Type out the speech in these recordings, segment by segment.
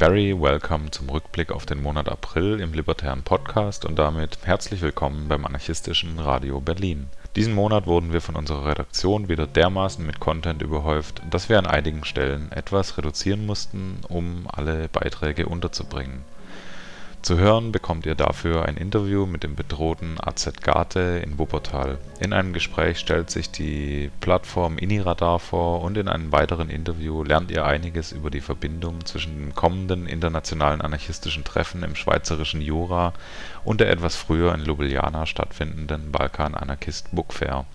Very welcome zum Rückblick auf den Monat April im Libertären Podcast und damit herzlich willkommen beim anarchistischen Radio Berlin. Diesen Monat wurden wir von unserer Redaktion wieder dermaßen mit Content überhäuft, dass wir an einigen Stellen etwas reduzieren mussten, um alle Beiträge unterzubringen. Zu hören bekommt ihr dafür ein Interview mit dem bedrohten AZ Garte in Wuppertal. In einem Gespräch stellt sich die Plattform Iniradar vor und in einem weiteren Interview lernt ihr einiges über die Verbindung zwischen dem kommenden internationalen anarchistischen Treffen im schweizerischen Jura und der etwas früher in Ljubljana stattfindenden Balkan-Anarchist Book Fair.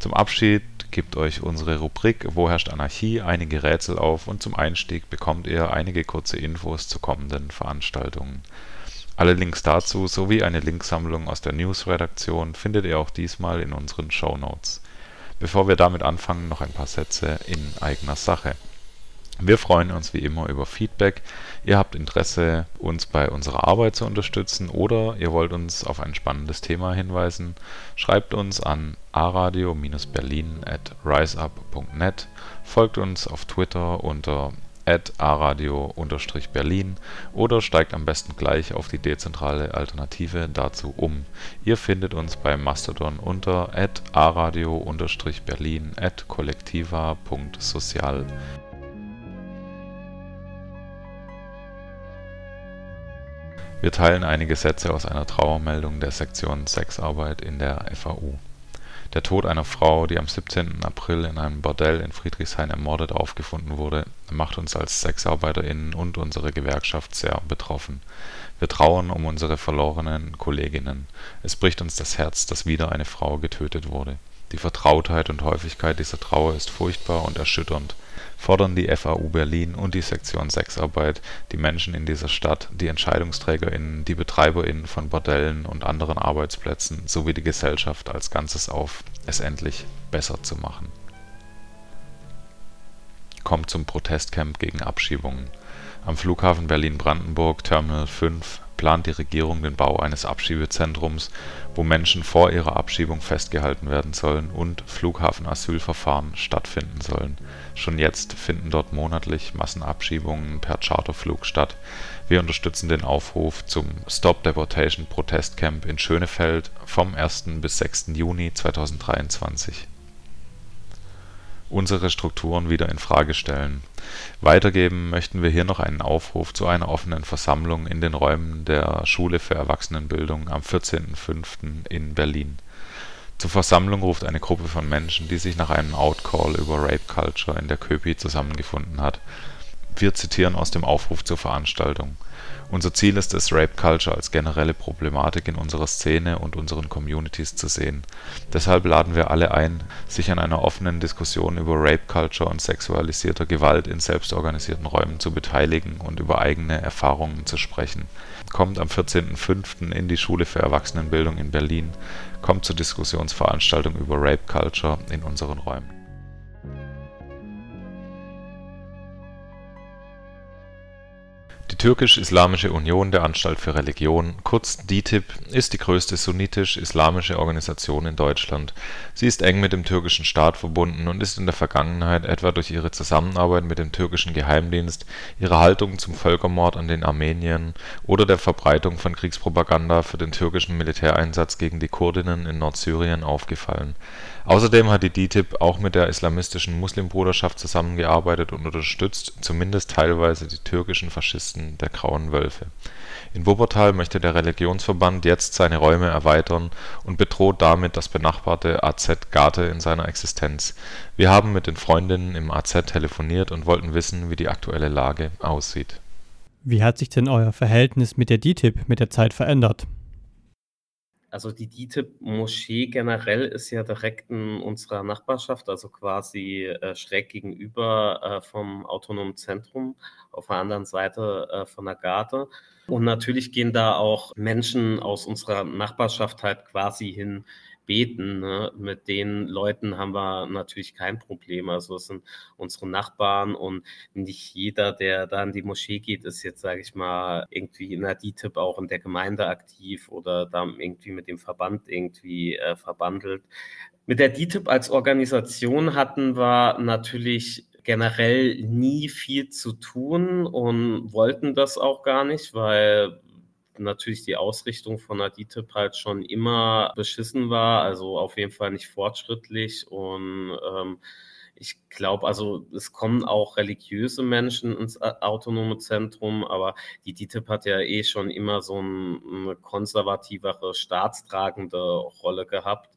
Zum Abschied gibt euch unsere Rubrik Wo herrscht Anarchie einige Rätsel auf und zum Einstieg bekommt ihr einige kurze Infos zu kommenden Veranstaltungen. Alle Links dazu sowie eine Linksammlung aus der News-Redaktion findet ihr auch diesmal in unseren Shownotes. Bevor wir damit anfangen, noch ein paar Sätze in eigener Sache. Wir freuen uns wie immer über Feedback. Ihr habt Interesse, uns bei unserer Arbeit zu unterstützen oder ihr wollt uns auf ein spannendes Thema hinweisen. Schreibt uns an aradio-berlin at riseup.net, folgt uns auf Twitter unter aradio-berlin oder steigt am besten gleich auf die dezentrale Alternative dazu um. Ihr findet uns bei Mastodon unter aradio-berlin at kollektiva.social. Wir teilen einige Sätze aus einer Trauermeldung der Sektion Sexarbeit in der FAU. Der Tod einer Frau, die am 17. April in einem Bordell in Friedrichshain ermordet aufgefunden wurde, macht uns als SexarbeiterInnen und unsere Gewerkschaft sehr betroffen. Wir trauern um unsere verlorenen Kolleginnen. Es bricht uns das Herz, dass wieder eine Frau getötet wurde. Die Vertrautheit und Häufigkeit dieser Trauer ist furchtbar und erschütternd fordern die FAU Berlin und die Sektion Sexarbeit die Menschen in dieser Stadt, die EntscheidungsträgerInnen, die BetreiberInnen von Bordellen und anderen Arbeitsplätzen sowie die Gesellschaft als Ganzes auf, es endlich besser zu machen. Kommt zum Protestcamp gegen Abschiebungen. Am Flughafen Berlin-Brandenburg, Terminal 5, plant die Regierung den Bau eines Abschiebezentrums, wo Menschen vor ihrer Abschiebung festgehalten werden sollen und Flughafenasylverfahren stattfinden sollen. Schon jetzt finden dort monatlich Massenabschiebungen per Charterflug statt. Wir unterstützen den Aufruf zum Stop Deportation Protestcamp in Schönefeld vom 1. bis 6. Juni 2023 unsere Strukturen wieder in Frage stellen. Weitergeben möchten wir hier noch einen Aufruf zu einer offenen Versammlung in den Räumen der Schule für Erwachsenenbildung am 14.05. in Berlin. Zur Versammlung ruft eine Gruppe von Menschen, die sich nach einem Outcall über Rape Culture in der Köpi zusammengefunden hat. Wir zitieren aus dem Aufruf zur Veranstaltung unser Ziel ist es, Rape Culture als generelle Problematik in unserer Szene und unseren Communities zu sehen. Deshalb laden wir alle ein, sich an einer offenen Diskussion über Rape Culture und sexualisierter Gewalt in selbstorganisierten Räumen zu beteiligen und über eigene Erfahrungen zu sprechen. Kommt am 14.05. in die Schule für Erwachsenenbildung in Berlin. Kommt zur Diskussionsveranstaltung über Rape Culture in unseren Räumen Türkisch-Islamische Union der Anstalt für Religion, kurz DİTİB, ist die größte sunnitisch-islamische Organisation in Deutschland. Sie ist eng mit dem türkischen Staat verbunden und ist in der Vergangenheit etwa durch ihre Zusammenarbeit mit dem türkischen Geheimdienst, ihre Haltung zum Völkermord an den Armeniern oder der Verbreitung von Kriegspropaganda für den türkischen Militäreinsatz gegen die Kurdinnen in Nordsyrien aufgefallen Außerdem hat die DİTİB auch mit der islamistischen Muslimbruderschaft zusammengearbeitet und unterstützt zumindest teilweise die türkischen Faschisten der Grauen Wölfe. In Wuppertal möchte der Religionsverband jetzt seine Räume erweitern und bedroht damit das benachbarte AZ Garte in seiner Existenz. Wir haben mit den Freundinnen im AZ telefoniert und wollten wissen, wie die aktuelle Lage aussieht. Wie hat sich denn euer Verhältnis mit der DİTİB mit der Zeit verändert Also die DITIB-Moschee generell ist ja direkt in unserer Nachbarschaft, also quasi äh, schräg gegenüber äh, vom autonomen Zentrum, auf der anderen Seite äh, von der Garde. Und natürlich gehen da auch Menschen aus unserer Nachbarschaft halt quasi hin, beten. Ne? Mit den Leuten haben wir natürlich kein Problem. Also es sind unsere Nachbarn und nicht jeder, der da in die Moschee geht, ist jetzt, sage ich mal, irgendwie in der DITIB auch in der Gemeinde aktiv oder da irgendwie mit dem Verband irgendwie äh, verbandelt. Mit der DITIB als Organisation hatten wir natürlich generell nie viel zu tun und wollten das auch gar nicht, weil natürlich die Ausrichtung von der DITIB halt schon immer beschissen war, also auf jeden Fall nicht fortschrittlich und ähm, ich glaube, also es kommen auch religiöse Menschen ins autonome Zentrum, aber die DITIB hat ja eh schon immer so eine konservativere, staatstragende Rolle gehabt.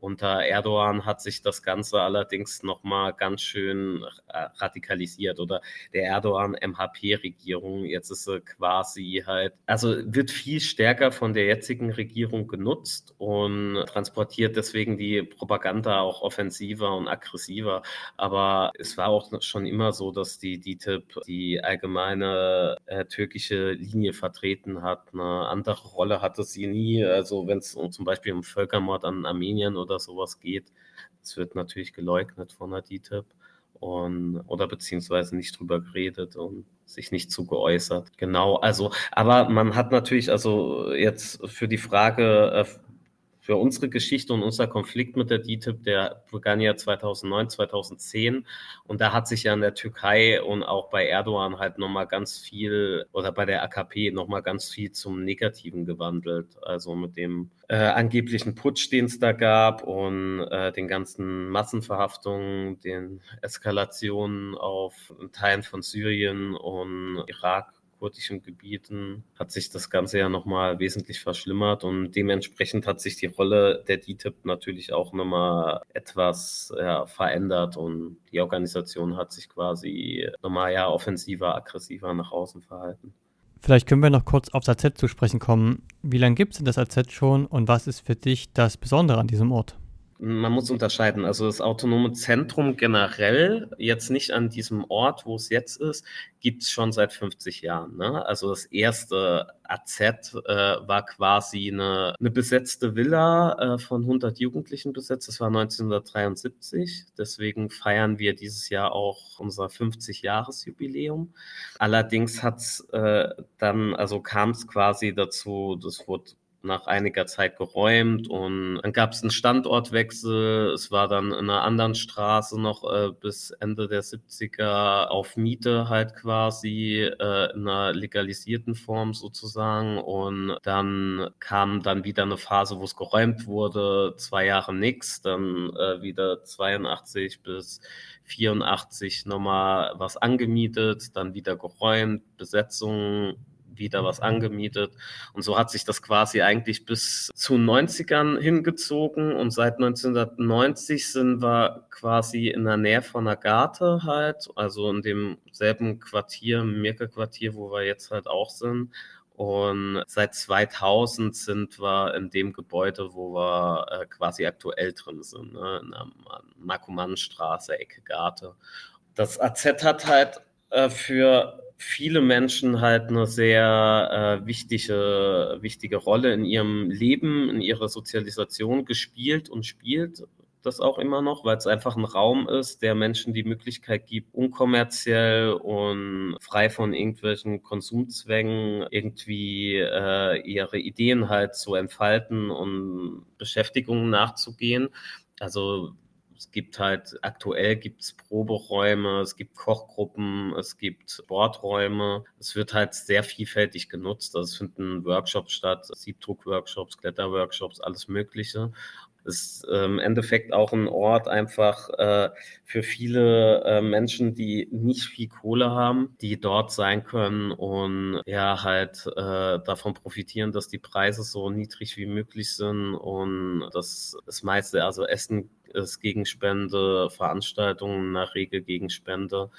Unter Erdogan hat sich das Ganze allerdings nochmal ganz schön radikalisiert oder der Erdogan-MHP-Regierung. Jetzt ist sie quasi halt, also wird viel stärker von der jetzigen Regierung genutzt und transportiert deswegen die Propaganda auch offensiver und aggressiver. Aber es war auch schon immer so, dass die DITIB die allgemeine äh, türkische Linie vertreten hat. Eine andere Rolle hatte sie nie. Also wenn es zum Beispiel um Völkermord an Armenien oder oder sowas geht. Es wird natürlich geleugnet von der DTIP und oder beziehungsweise nicht drüber geredet und sich nicht zu geäußert. Genau, also, aber man hat natürlich also jetzt für die Frage, äh, für unsere Geschichte und unser Konflikt mit der DTIP, der begann ja 2009, 2010 und da hat sich ja in der Türkei und auch bei Erdogan halt nochmal ganz viel oder bei der AKP nochmal ganz viel zum Negativen gewandelt. Also mit dem äh, angeblichen Putsch, den es da gab und äh, den ganzen Massenverhaftungen, den Eskalationen auf Teilen von Syrien und Irak kurdischen Gebieten hat sich das Ganze ja nochmal wesentlich verschlimmert und dementsprechend hat sich die Rolle der DTIP natürlich auch nochmal etwas ja, verändert und die Organisation hat sich quasi nochmal ja offensiver, aggressiver nach außen verhalten. Vielleicht können wir noch kurz aufs AZ zu sprechen kommen. Wie lange gibt es denn das AZ schon und was ist für dich das Besondere an diesem Ort? Man muss unterscheiden. Also das autonome Zentrum generell, jetzt nicht an diesem Ort, wo es jetzt ist, gibt es schon seit 50 Jahren. Ne? Also das erste AZ äh, war quasi eine, eine besetzte Villa äh, von 100 Jugendlichen besetzt. Das war 1973. Deswegen feiern wir dieses Jahr auch unser 50-Jahres-Jubiläum. Allerdings hat äh, dann, also kam es quasi dazu, das wurde nach einiger Zeit geräumt und dann gab es einen Standortwechsel. Es war dann in einer anderen Straße noch äh, bis Ende der 70er auf Miete halt quasi äh, in einer legalisierten Form sozusagen und dann kam dann wieder eine Phase, wo es geräumt wurde, zwei Jahre nichts, dann äh, wieder 82 bis 84 nochmal was angemietet, dann wieder geräumt, Besetzung wieder was angemietet. Und so hat sich das quasi eigentlich bis zu 90ern hingezogen. Und seit 1990 sind wir quasi in der Nähe von der Garte halt, also in demselben Quartier, Mirke-Quartier, wo wir jetzt halt auch sind. Und seit 2000 sind wir in dem Gebäude, wo wir äh, quasi aktuell drin sind, ne? in der Markomannstraße, Ecke Garte. Das AZ hat halt äh, für viele Menschen halt eine sehr äh, wichtige, wichtige Rolle in ihrem Leben, in ihrer Sozialisation gespielt und spielt das auch immer noch, weil es einfach ein Raum ist, der Menschen die Möglichkeit gibt, unkommerziell und frei von irgendwelchen Konsumzwängen irgendwie äh, ihre Ideen halt zu entfalten und Beschäftigungen nachzugehen. Also es gibt halt, aktuell gibt es Proberäume, es gibt Kochgruppen, es gibt Bordräume. Es wird halt sehr vielfältig genutzt. Also es finden Workshops statt, Siebdruck-Workshops, Kletterworkshops, alles Mögliche ist äh, im Endeffekt auch ein Ort einfach äh, für viele äh, Menschen, die nicht viel Kohle haben, die dort sein können und ja halt äh, davon profitieren, dass die Preise so niedrig wie möglich sind und das, das meiste, also Essen ist Gegenspende, Veranstaltungen nach Regel Gegenspende.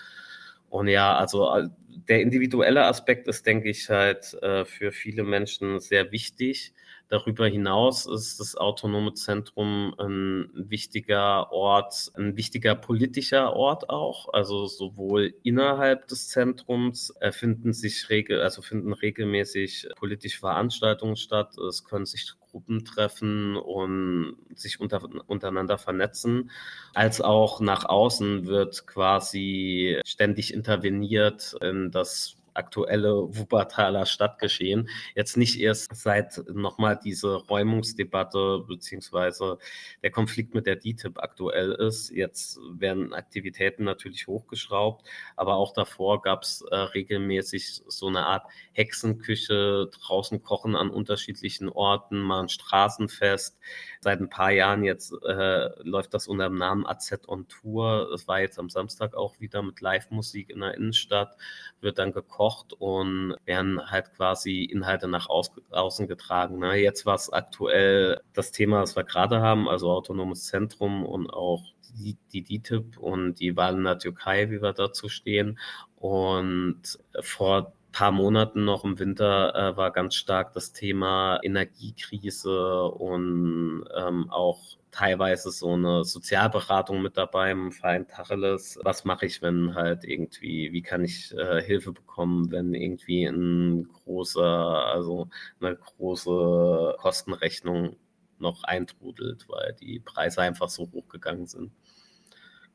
Und ja, also äh, der individuelle Aspekt ist, denke ich, halt äh, für viele Menschen sehr wichtig, Darüber hinaus ist das autonome Zentrum ein wichtiger Ort, ein wichtiger politischer Ort auch. Also sowohl innerhalb des Zentrums finden sich regel, also finden regelmäßig politische Veranstaltungen statt. Es können sich Gruppen treffen und sich unter, untereinander vernetzen, als auch nach außen wird quasi ständig interveniert in das aktuelle Wuppertaler Stadtgeschehen. Jetzt nicht erst seit nochmal diese Räumungsdebatte beziehungsweise der Konflikt mit der DTIP aktuell ist. Jetzt werden Aktivitäten natürlich hochgeschraubt, aber auch davor gab es äh, regelmäßig so eine Art Hexenküche, draußen kochen an unterschiedlichen Orten, mal ein Straßenfest. Seit ein paar Jahren jetzt äh, läuft das unter dem Namen AZ on Tour. Es war jetzt am Samstag auch wieder mit Live-Musik in der Innenstadt, wird dann gekocht und werden halt quasi Inhalte nach außen getragen. Ne? Jetzt war es aktuell das Thema, das wir gerade haben, also autonomes Zentrum und auch die, die DTIP und die Wahlen in der Türkei, wie wir dazu stehen. Und vor paar Monaten noch im Winter äh, war ganz stark das Thema Energiekrise und ähm, auch teilweise so eine Sozialberatung mit dabei im Verein Tacheles. Was mache ich, wenn halt irgendwie, wie kann ich äh, Hilfe bekommen, wenn irgendwie ein großer, also eine große Kostenrechnung noch eintrudelt, weil die Preise einfach so hoch gegangen sind.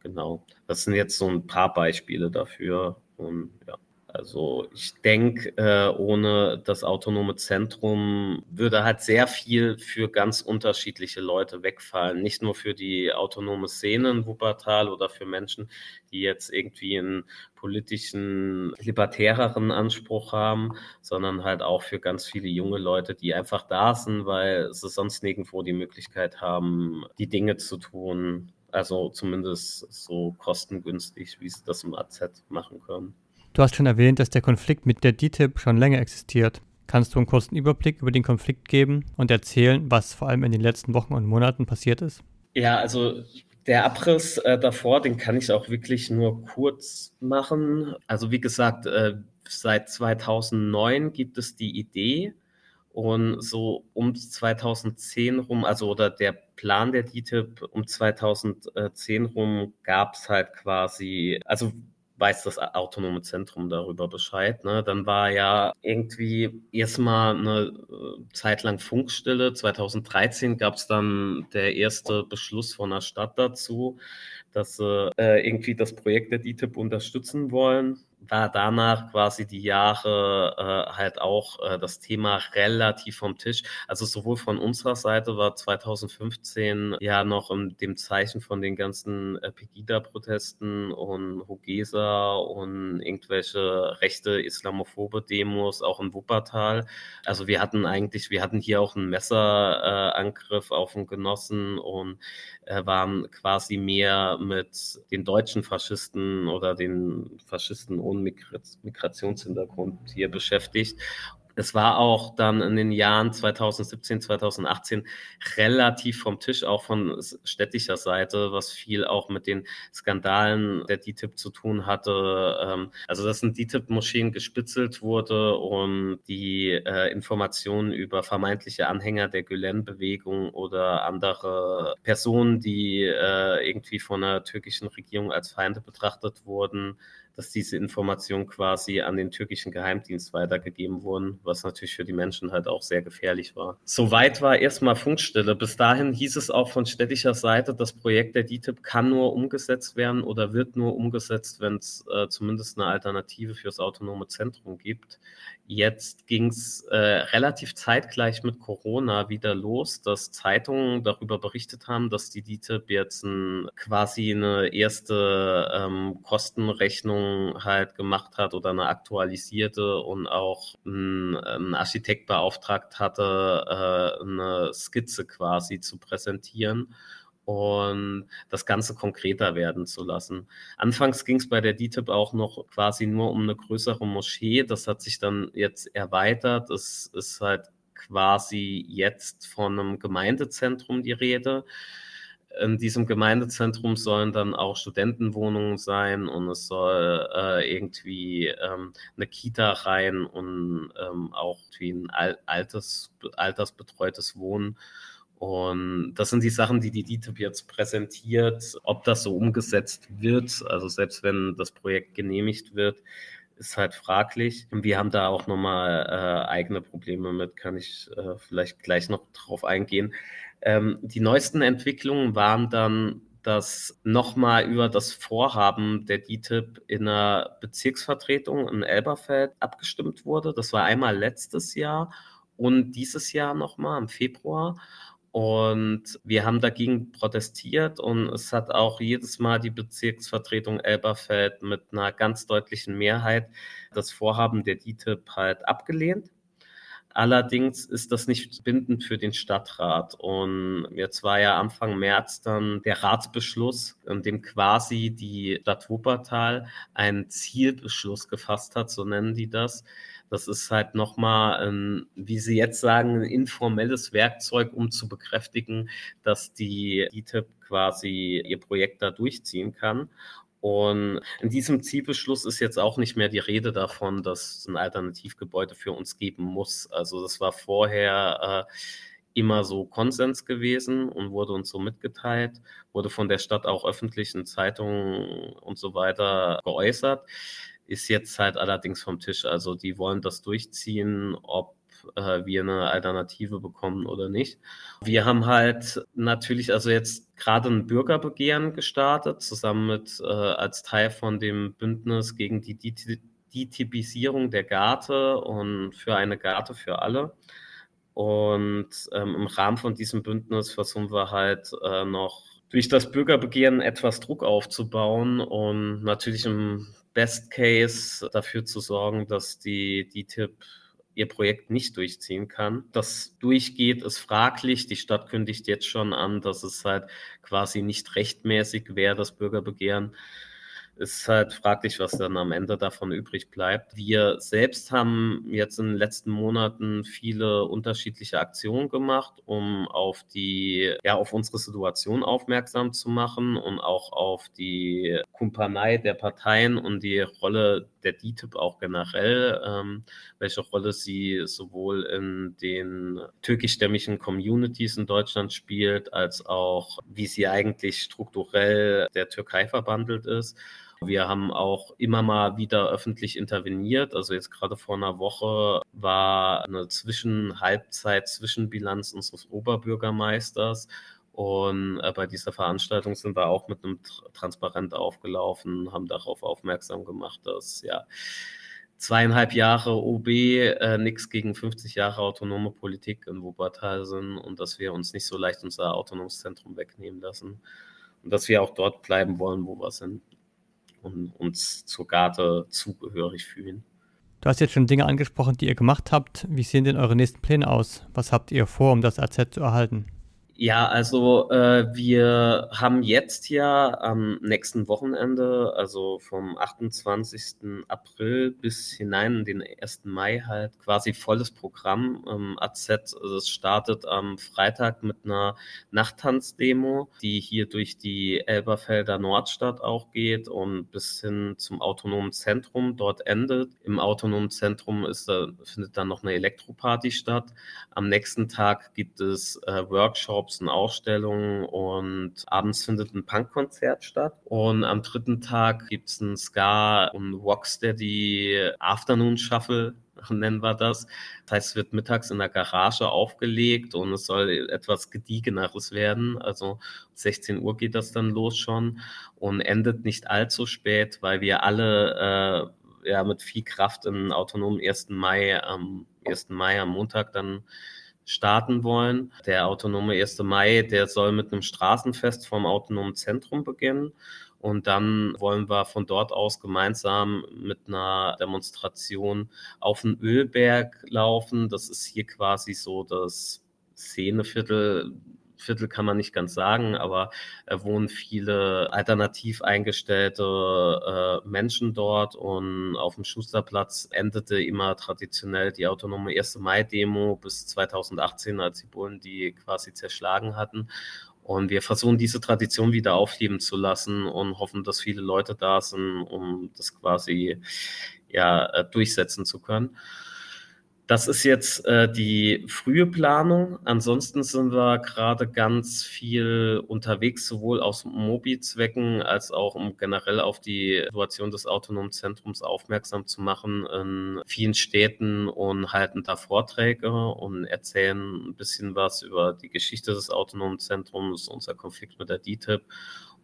Genau. Das sind jetzt so ein paar Beispiele dafür. Und ja. Also ich denke, äh, ohne das autonome Zentrum würde halt sehr viel für ganz unterschiedliche Leute wegfallen. Nicht nur für die autonome Szene in Wuppertal oder für Menschen, die jetzt irgendwie einen politischen, libertäreren Anspruch haben, sondern halt auch für ganz viele junge Leute, die einfach da sind, weil sie sonst nirgendwo die Möglichkeit haben, die Dinge zu tun. Also zumindest so kostengünstig, wie sie das im AZ machen können. Du hast schon erwähnt, dass der Konflikt mit der DTIP schon länger existiert. Kannst du einen kurzen Überblick über den Konflikt geben und erzählen, was vor allem in den letzten Wochen und Monaten passiert ist? Ja, also der Abriss äh, davor, den kann ich auch wirklich nur kurz machen. Also wie gesagt, äh, seit 2009 gibt es die Idee und so um 2010 rum, also oder der Plan der DTIP um 2010 rum gab es halt quasi, also weiß das autonome Zentrum darüber Bescheid. Ne? Dann war ja irgendwie erstmal eine äh, Zeit lang Funkstille. 2013 gab es dann der erste Beschluss von der Stadt dazu, dass sie äh, irgendwie das Projekt der DTIP unterstützen wollen war danach quasi die Jahre äh, halt auch äh, das Thema relativ vom Tisch. Also sowohl von unserer Seite war 2015 ja noch in dem Zeichen von den ganzen äh, Pegida-Protesten und Hogesa und irgendwelche rechte islamophobe Demos auch in Wuppertal. Also wir hatten eigentlich, wir hatten hier auch einen Messerangriff auf einen Genossen und äh, waren quasi mehr mit den deutschen Faschisten oder den Faschisten ohne Migrationshintergrund hier beschäftigt es war auch dann in den Jahren 2017, 2018 relativ vom Tisch, auch von städtischer Seite, was viel auch mit den Skandalen der DTIP zu tun hatte. Ähm, also, dass in DTIP-Moscheen gespitzelt wurde und die äh, Informationen über vermeintliche Anhänger der Gülen-Bewegung oder andere Personen, die äh, irgendwie von der türkischen Regierung als Feinde betrachtet wurden, dass diese Informationen quasi an den türkischen Geheimdienst weitergegeben wurden, was natürlich für die Menschen halt auch sehr gefährlich war. Soweit war erstmal Funkstille. Bis dahin hieß es auch von städtischer Seite, das Projekt der DTIP kann nur umgesetzt werden oder wird nur umgesetzt, wenn es äh, zumindest eine Alternative fürs autonome Zentrum gibt. Jetzt ging es äh, relativ zeitgleich mit Corona wieder los, dass Zeitungen darüber berichtet haben, dass die DITIB jetzt ein, quasi eine erste ähm, Kostenrechnung halt gemacht hat oder eine aktualisierte und auch ein, Architekt beauftragt hatte, äh, eine Skizze quasi zu präsentieren und das Ganze konkreter werden zu lassen. Anfangs ging es bei der DTIP auch noch quasi nur um eine größere Moschee. Das hat sich dann jetzt erweitert. Es ist halt quasi jetzt von einem Gemeindezentrum die Rede. in diesem Gemeindezentrum sollen dann auch Studentenwohnungen sein und es soll äh, irgendwie ähm, eine Kita rein und ähm, auch wie ein altes, altersbetreutes Wohnen. Und das sind die Sachen, die die DITIB jetzt präsentiert. Ob das so umgesetzt wird, also selbst wenn das Projekt genehmigt wird, ist halt fraglich. Wir haben da auch nochmal äh, eigene Probleme mit, kann ich äh, vielleicht gleich noch drauf eingehen. Ähm, die neuesten Entwicklungen waren dann, dass nochmal über das Vorhaben der DITIB in einer Bezirksvertretung in Elberfeld abgestimmt wurde. Das war einmal letztes Jahr und dieses Jahr nochmal im Februar. Und wir haben dagegen protestiert und es hat auch jedes Mal die Bezirksvertretung Elberfeld mit einer ganz deutlichen Mehrheit das Vorhaben der DITIB halt abgelehnt. Allerdings ist das nicht bindend für den Stadtrat. Und jetzt war ja Anfang März dann der Ratsbeschluss, in dem quasi die Stadt Wuppertal einen Zielbeschluss gefasst hat, so nennen die das, das ist halt nochmal, ein, wie Sie jetzt sagen, ein informelles Werkzeug, um zu bekräftigen, dass die DTIP quasi ihr Projekt da durchziehen kann. Und in diesem Zielbeschluss ist jetzt auch nicht mehr die Rede davon, dass es ein Alternativgebäude für uns geben muss. Also das war vorher äh, immer so Konsens gewesen und wurde uns so mitgeteilt, wurde von der Stadt auch öffentlich in Zeitungen und so weiter geäußert ist jetzt halt allerdings vom Tisch. Also die wollen das durchziehen, ob äh, wir eine Alternative bekommen oder nicht. Wir haben halt natürlich also jetzt gerade ein Bürgerbegehren gestartet, zusammen mit äh, als Teil von dem Bündnis gegen die Detypisierung der Garte und für eine Garte für alle. Und ähm, im Rahmen von diesem Bündnis versuchen wir halt äh, noch durch das Bürgerbegehren etwas Druck aufzubauen und natürlich im Best Case dafür zu sorgen, dass die DTIP ihr Projekt nicht durchziehen kann. Das durchgeht, ist fraglich. Die Stadt kündigt jetzt schon an, dass es halt quasi nicht rechtmäßig wäre, das Bürgerbegehren ist halt fraglich, was dann am Ende davon übrig bleibt. Wir selbst haben jetzt in den letzten Monaten viele unterschiedliche Aktionen gemacht, um auf die, ja, auf unsere Situation aufmerksam zu machen und auch auf die Kumpanei der Parteien und die Rolle der DTIP auch generell, ähm, welche Rolle sie sowohl in den türkischstämmigen Communities in Deutschland spielt, als auch wie sie eigentlich strukturell der Türkei verbandelt ist. Wir haben auch immer mal wieder öffentlich interveniert. Also jetzt gerade vor einer Woche war eine Zwischenhalbzeit, Zwischenbilanz unseres Oberbürgermeisters. Und äh, bei dieser Veranstaltung sind wir auch mit einem Transparent aufgelaufen, haben darauf aufmerksam gemacht, dass ja zweieinhalb Jahre OB äh, nichts gegen 50 Jahre autonome Politik in Wuppertal sind und dass wir uns nicht so leicht unser autonomes Zentrum wegnehmen lassen und dass wir auch dort bleiben wollen, wo wir sind und uns zur Garde zugehörig fühlen. Du hast jetzt schon Dinge angesprochen, die ihr gemacht habt. Wie sehen denn eure nächsten Pläne aus? Was habt ihr vor, um das AZ zu erhalten? Ja, also äh, wir haben jetzt ja am nächsten Wochenende, also vom 28. April bis hinein in den 1. Mai halt quasi volles Programm ähm, AZ. Also es startet am Freitag mit einer Nachttanzdemo, die hier durch die Elberfelder Nordstadt auch geht und bis hin zum autonomen Zentrum dort endet. Im autonomen Zentrum ist, da, findet dann noch eine Elektroparty statt. Am nächsten Tag gibt es äh, Workshops Workshops und Ausstellungen und abends findet ein Punkkonzert statt. Und am dritten Tag gibt es ein Ska- und Rocksteady Afternoon Shuffle nennen wir das. Das heißt, es wird mittags in der Garage aufgelegt und es soll etwas gediegeneres werden. Also 16 Uhr geht das dann los schon und endet nicht allzu spät, weil wir alle äh, ja mit viel Kraft im autonomen 1. Mai am 1. Mai am Montag dann starten wollen. Der autonome 1. Mai, der soll mit einem Straßenfest vom autonomen Zentrum beginnen. Und dann wollen wir von dort aus gemeinsam mit einer Demonstration auf den Ölberg laufen. Das ist hier quasi so das Szeneviertel Viertel kann man nicht ganz sagen, aber äh, wohnen viele alternativ eingestellte äh, Menschen dort und auf dem Schusterplatz endete immer traditionell die autonome 1. Mai-Demo bis 2018, als die Bullen die quasi zerschlagen hatten. Und wir versuchen diese Tradition wieder aufleben zu lassen und hoffen, dass viele Leute da sind, um das quasi ja, äh, durchsetzen zu können. Das ist jetzt äh, die frühe Planung. Ansonsten sind wir gerade ganz viel unterwegs, sowohl aus Mobi-Zwecken als auch um generell auf die Situation des autonomen Zentrums aufmerksam zu machen in vielen Städten und halten da Vorträge und erzählen ein bisschen was über die Geschichte des autonomen Zentrums, unser Konflikt mit der DTIP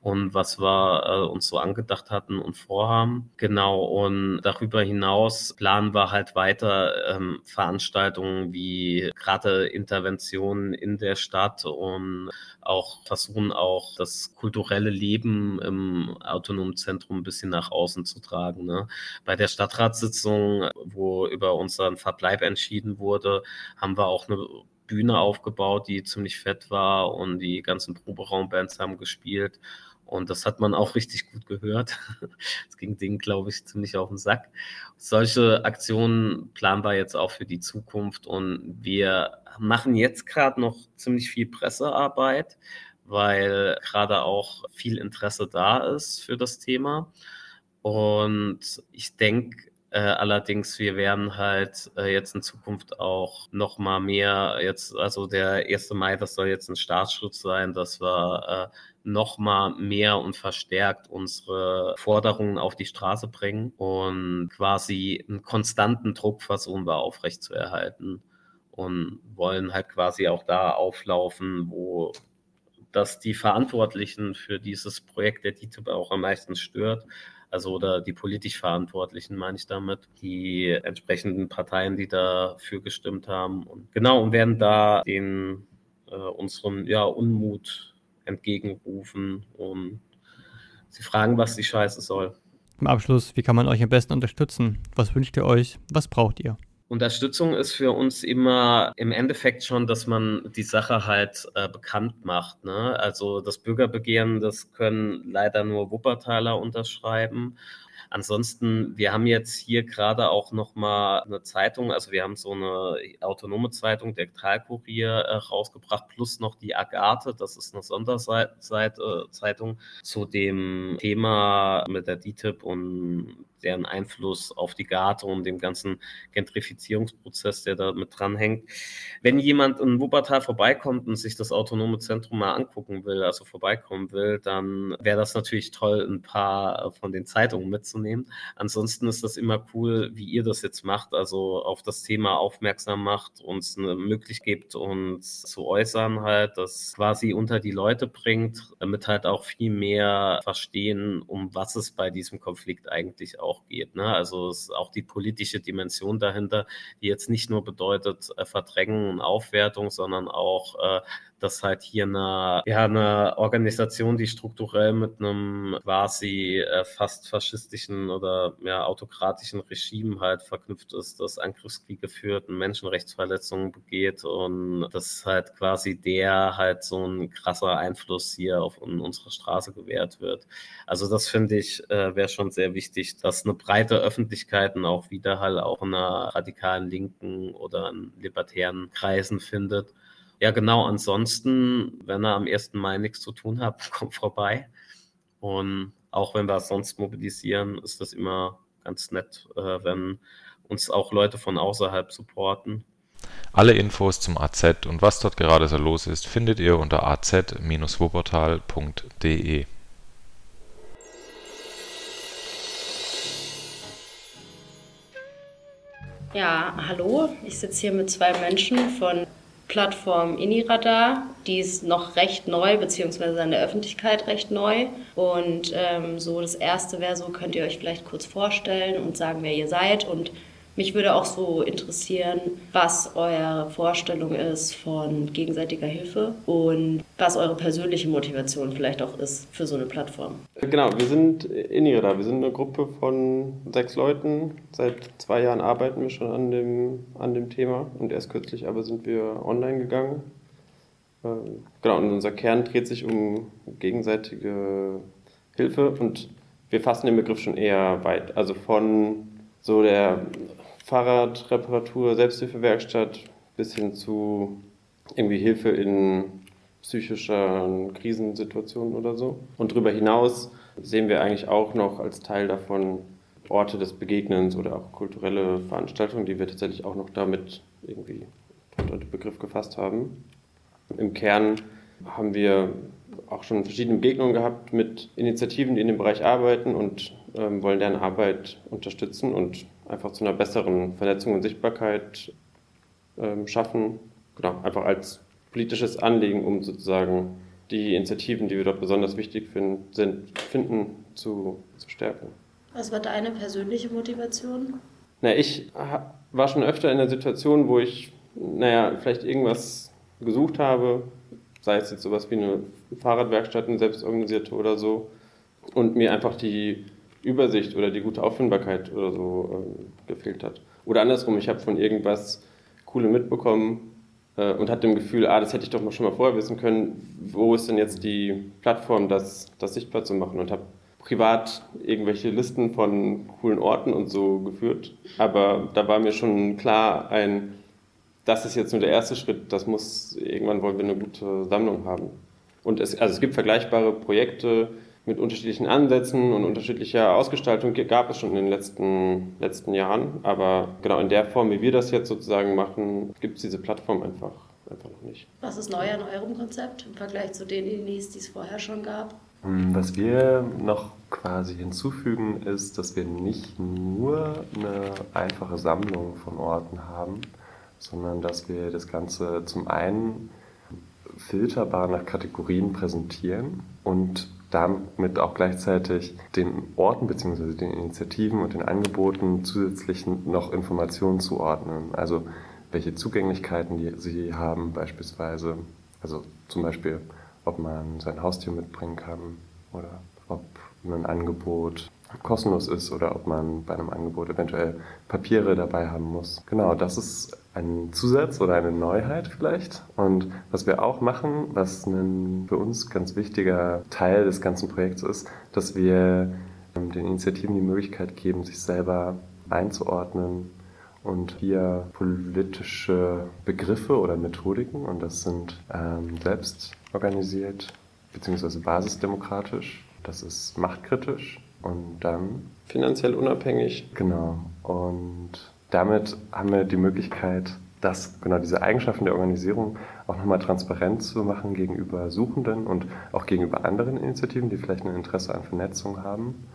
und was wir äh, uns so angedacht hatten und vorhaben. Genau, und darüber hinaus planen wir halt weiter ähm, Veranstaltungen wie gerade Interventionen in der Stadt und auch versuchen auch das kulturelle Leben im autonomen Zentrum ein bisschen nach außen zu tragen. Ne? Bei der Stadtratssitzung, wo über unseren Verbleib entschieden wurde, haben wir auch eine Bühne aufgebaut, die ziemlich fett war und die ganzen Proberaumbands haben gespielt. Und das hat man auch richtig gut gehört. Es ging denen, glaube ich, ziemlich auf den Sack. Solche Aktionen planen wir jetzt auch für die Zukunft. Und wir machen jetzt gerade noch ziemlich viel Pressearbeit, weil gerade auch viel Interesse da ist für das Thema. Und ich denke, äh, allerdings, wir werden halt äh, jetzt in Zukunft auch noch mal mehr, jetzt, also der 1. Mai, das soll jetzt ein Startschritt sein, dass wir äh, noch mal mehr und verstärkt unsere Forderungen auf die Straße bringen und quasi einen konstanten Druck versuchen wir aufrechtzuerhalten und wollen halt quasi auch da auflaufen, wo das die Verantwortlichen für dieses Projekt der DITIB auch am meisten stört also oder die politisch Verantwortlichen meine ich damit, die entsprechenden Parteien, die dafür gestimmt haben. Und genau, und werden da den äh, unseren ja, Unmut entgegenrufen und sie fragen, was die Scheiße soll. Im Abschluss, wie kann man euch am besten unterstützen? Was wünscht ihr euch? Was braucht ihr? Unterstützung ist für uns immer im Endeffekt schon, dass man die Sache halt äh, bekannt macht. Ne? Also das Bürgerbegehren, das können leider nur Wuppertaler unterschreiben. Ansonsten, wir haben jetzt hier gerade auch noch mal eine Zeitung, also wir haben so eine autonome Zeitung, der Talkurier, äh, rausgebracht, plus noch die Agathe, das ist eine Sonderzeitung zu dem Thema mit der DTIP und deren Einfluss auf die Garte und dem ganzen Gentrifizierungsprozess, der da mit dranhängt. Wenn jemand in Wuppertal vorbeikommt und sich das autonome Zentrum mal angucken will, also vorbeikommen will, dann wäre das natürlich toll, ein paar von den Zeitungen mitzunehmen. Ansonsten ist das immer cool, wie ihr das jetzt macht, also auf das Thema aufmerksam macht, uns eine Möglichkeit gibt, uns zu äußern halt, das quasi unter die Leute bringt, damit halt auch viel mehr verstehen, um was es bei diesem Konflikt eigentlich auch auch geht. Ne? Also es ist auch die politische Dimension dahinter, die jetzt nicht nur bedeutet äh, Verdrängung und Aufwertung, sondern auch äh, dass halt hier eine, ja, eine Organisation, die strukturell mit einem quasi äh, fast faschistischen oder ja, autokratischen Regime halt verknüpft ist, das Angriffskriege führt und Menschenrechtsverletzungen begeht und das halt quasi der halt so ein krasser Einfluss hier auf unsere Straße gewährt wird. Also das finde ich äh, wäre schon sehr wichtig, dass eine breite Öffentlichkeit und auch Widerhall auch in einer radikalen Linken oder in libertären Kreisen findet ja, genau. Ansonsten, wenn ihr am 1. Mai nichts zu tun habt, kommt vorbei. Und auch wenn wir sonst mobilisieren, ist das immer ganz nett, äh, wenn uns auch Leute von außerhalb supporten. Alle Infos zum AZ und was dort gerade so los ist, findet ihr unter az-wuppertal.de. Ja, hallo. Ich sitze hier mit zwei Menschen von Plattform Iniradar. Die ist noch recht neu, beziehungsweise an der Öffentlichkeit recht neu. Und ähm, so das erste wäre so, könnt ihr euch vielleicht kurz vorstellen und sagen, wer ihr seid und mich würde auch so interessieren, was eure Vorstellung ist von gegenseitiger Hilfe und was eure persönliche Motivation vielleicht auch ist für so eine Plattform. Genau, wir sind in Irida. Wir sind eine Gruppe von sechs Leuten. Seit zwei Jahren arbeiten wir schon an dem, an dem Thema und erst kürzlich aber sind wir online gegangen. Ähm, genau, und unser Kern dreht sich um gegenseitige Hilfe und wir fassen den Begriff schon eher weit. Also von so der Fahrradreparatur, Selbsthilfewerkstatt bis hin zu irgendwie Hilfe in psychischen Krisensituationen oder so. Und darüber hinaus sehen wir eigentlich auch noch als Teil davon Orte des Begegnens oder auch kulturelle Veranstaltungen, die wir tatsächlich auch noch damit irgendwie unter den Begriff gefasst haben. Im Kern haben wir auch schon verschiedene Begegnungen gehabt mit Initiativen, die in dem Bereich arbeiten und ähm, wollen deren Arbeit unterstützen und einfach zu einer besseren Vernetzung und Sichtbarkeit ähm, schaffen. Genau, einfach als politisches Anliegen, um sozusagen die Initiativen, die wir dort besonders wichtig finden, sind, finden zu, zu stärken. Was war deine persönliche Motivation? Na, ich war schon öfter in der Situation, wo ich, naja, vielleicht irgendwas gesucht habe, sei es jetzt sowas wie eine Fahrradwerkstatt, eine selbstorganisierte oder so, und mir einfach die Übersicht oder die gute Auffindbarkeit oder so äh, gefehlt hat. Oder andersrum, ich habe von irgendwas Coole mitbekommen äh, und hatte dem Gefühl, ah, das hätte ich doch mal schon mal vorher wissen können, wo ist denn jetzt die Plattform, das, das sichtbar zu machen und habe privat irgendwelche Listen von coolen Orten und so geführt. Aber da war mir schon klar, ein, das ist jetzt nur der erste Schritt, das muss, irgendwann wollen wir eine gute Sammlung haben. Und es, also es gibt vergleichbare Projekte mit unterschiedlichen Ansätzen und unterschiedlicher Ausgestaltung gab es schon in den letzten, letzten Jahren. Aber genau in der Form, wie wir das jetzt sozusagen machen, gibt es diese Plattform einfach, einfach noch nicht. Was ist neu an eurem Konzept im Vergleich zu den Inis, die es vorher schon gab? Hm, was wir noch quasi hinzufügen, ist, dass wir nicht nur eine einfache Sammlung von Orten haben, sondern dass wir das Ganze zum einen filterbar nach Kategorien präsentieren und damit auch gleichzeitig den Orten bzw. den Initiativen und den Angeboten zusätzlich noch Informationen zuordnen. Also welche Zugänglichkeiten die sie haben beispielsweise. Also zum Beispiel ob man sein Haustier mitbringen kann oder ob ein Angebot kostenlos ist oder ob man bei einem Angebot eventuell Papiere dabei haben muss. Genau, das ist ein Zusatz oder eine Neuheit vielleicht. Und was wir auch machen, was ein für uns ganz wichtiger Teil des ganzen Projekts ist, dass wir ähm, den Initiativen die Möglichkeit geben, sich selber einzuordnen und hier politische Begriffe oder Methodiken, und das sind ähm, selbst organisiert bzw. basisdemokratisch, das ist machtkritisch und dann finanziell unabhängig. Genau. Und damit haben wir die Möglichkeit, das, genau diese Eigenschaften der Organisierung auch nochmal transparent zu machen gegenüber Suchenden und auch gegenüber anderen Initiativen, die vielleicht ein Interesse an Vernetzung haben.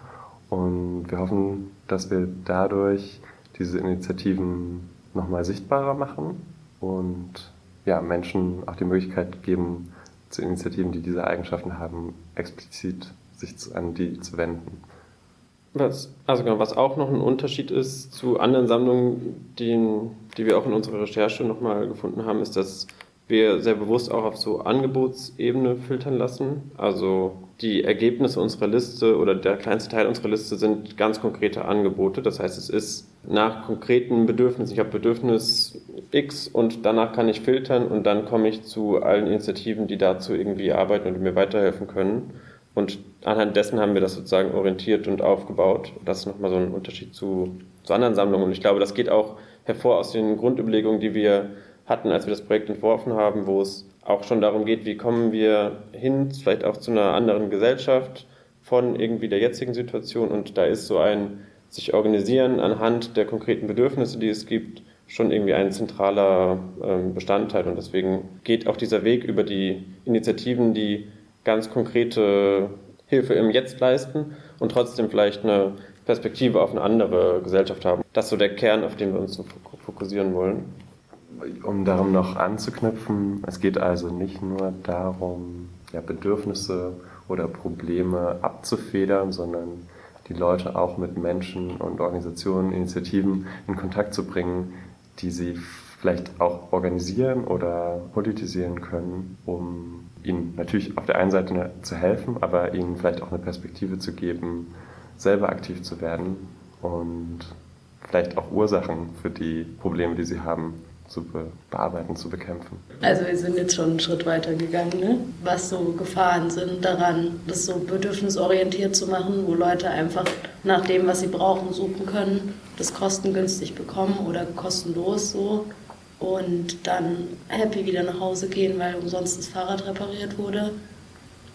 Und wir hoffen, dass wir dadurch diese Initiativen nochmal sichtbarer machen und ja, Menschen auch die Möglichkeit geben, zu Initiativen, die diese Eigenschaften haben, explizit sich an die zu wenden. Was, also genau, was auch noch ein Unterschied ist zu anderen Sammlungen, die, die wir auch in unserer Recherche nochmal gefunden haben, ist, dass wir sehr bewusst auch auf so Angebotsebene filtern lassen. Also die Ergebnisse unserer Liste oder der kleinste Teil unserer Liste sind ganz konkrete Angebote. Das heißt, es ist nach konkreten Bedürfnissen. Ich habe Bedürfnis X und danach kann ich filtern und dann komme ich zu allen Initiativen, die dazu irgendwie arbeiten und mir weiterhelfen können. Und anhand dessen haben wir das sozusagen orientiert und aufgebaut. Das ist nochmal so ein Unterschied zu, zu anderen Sammlungen. Und ich glaube, das geht auch hervor aus den Grundüberlegungen, die wir hatten, als wir das Projekt entworfen haben, wo es auch schon darum geht, wie kommen wir hin, vielleicht auch zu einer anderen Gesellschaft von irgendwie der jetzigen Situation. Und da ist so ein sich organisieren anhand der konkreten Bedürfnisse, die es gibt, schon irgendwie ein zentraler ähm, Bestandteil. Und deswegen geht auch dieser Weg über die Initiativen, die ganz konkrete Hilfe im Jetzt leisten und trotzdem vielleicht eine Perspektive auf eine andere Gesellschaft haben. Das ist so der Kern, auf den wir uns so fokussieren wollen. Um darum noch anzuknüpfen, es geht also nicht nur darum, ja, Bedürfnisse oder Probleme abzufedern, sondern die Leute auch mit Menschen und Organisationen, Initiativen in Kontakt zu bringen, die sie vielleicht auch organisieren oder politisieren können, um ihnen natürlich auf der einen Seite zu helfen, aber ihnen vielleicht auch eine Perspektive zu geben, selber aktiv zu werden und vielleicht auch Ursachen für die Probleme, die sie haben, zu be bearbeiten, zu bekämpfen. Also wir sind jetzt schon einen Schritt weiter gegangen, ne? was so Gefahren sind daran, das so bedürfnisorientiert zu machen, wo Leute einfach nach dem, was sie brauchen, suchen können, das kostengünstig bekommen oder kostenlos so. Und dann happy wieder nach Hause gehen, weil umsonst das Fahrrad repariert wurde.